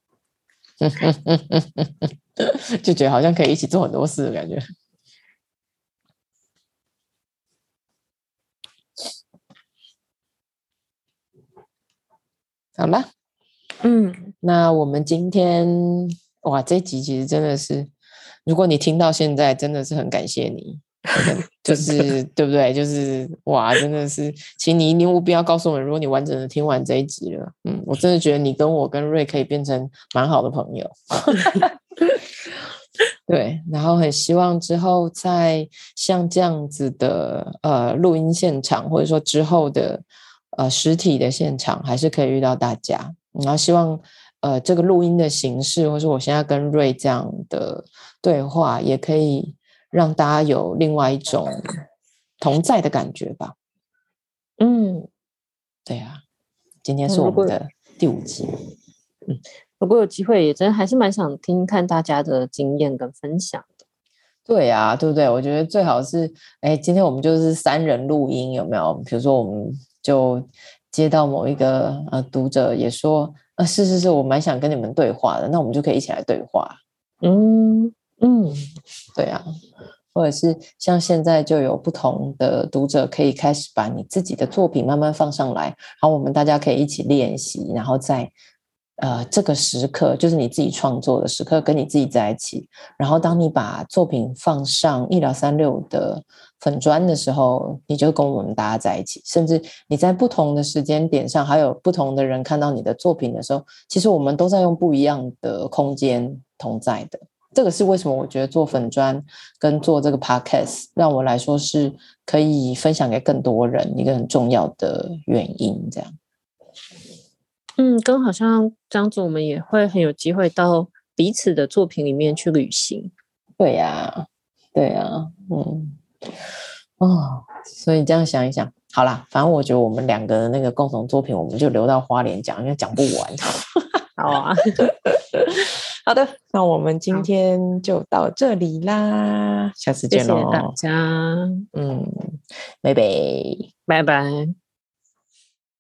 就觉得好像可以一起做很多事的感觉。好了，嗯，那我们今天哇，这集其实真的是，如果你听到现在，真的是很感谢你。就是对不对？就是哇，真的是，请你一定务必要告诉我们，如果你完整的听完这一集了，嗯，我真的觉得你跟我跟瑞可以变成蛮好的朋友。对，然后很希望之后在像这样子的呃录音现场，或者说之后的呃实体的现场，还是可以遇到大家。然后希望呃这个录音的形式，或者说我现在跟瑞这样的对话，也可以。让大家有另外一种同在的感觉吧。嗯，对啊，今天是我们的第五集。嗯，如果有机会，也真还是蛮想听看大家的经验跟分享的。对呀，对不对？我觉得最好是，哎，今天我们就是三人录音，有没有？比如说，我们就接到某一个呃读者也说，呃，是是是，我蛮想跟你们对话的，那我们就可以一起来对话。嗯嗯，对啊。或者是像现在就有不同的读者可以开始把你自己的作品慢慢放上来，然后我们大家可以一起练习，然后在呃这个时刻，就是你自己创作的时刻，跟你自己在一起。然后当你把作品放上艺疗三六的粉砖的时候，你就跟我们大家在一起。甚至你在不同的时间点上，还有不同的人看到你的作品的时候，其实我们都在用不一样的空间同在的。这个是为什么？我觉得做粉砖跟做这个 podcast，让我来说是可以分享给更多人一个很重要的原因。这样，嗯，跟好像这样子，我们也会很有机会到彼此的作品里面去旅行。对呀，对呀，嗯，哦，所以这样想一想，好啦，反正我觉得我们两个的那个共同作品，我们就留到花莲讲，因为讲不完。好啊。好的，那我们今天就到这里啦，下次见喽，谢谢大家，嗯，拜拜，拜拜。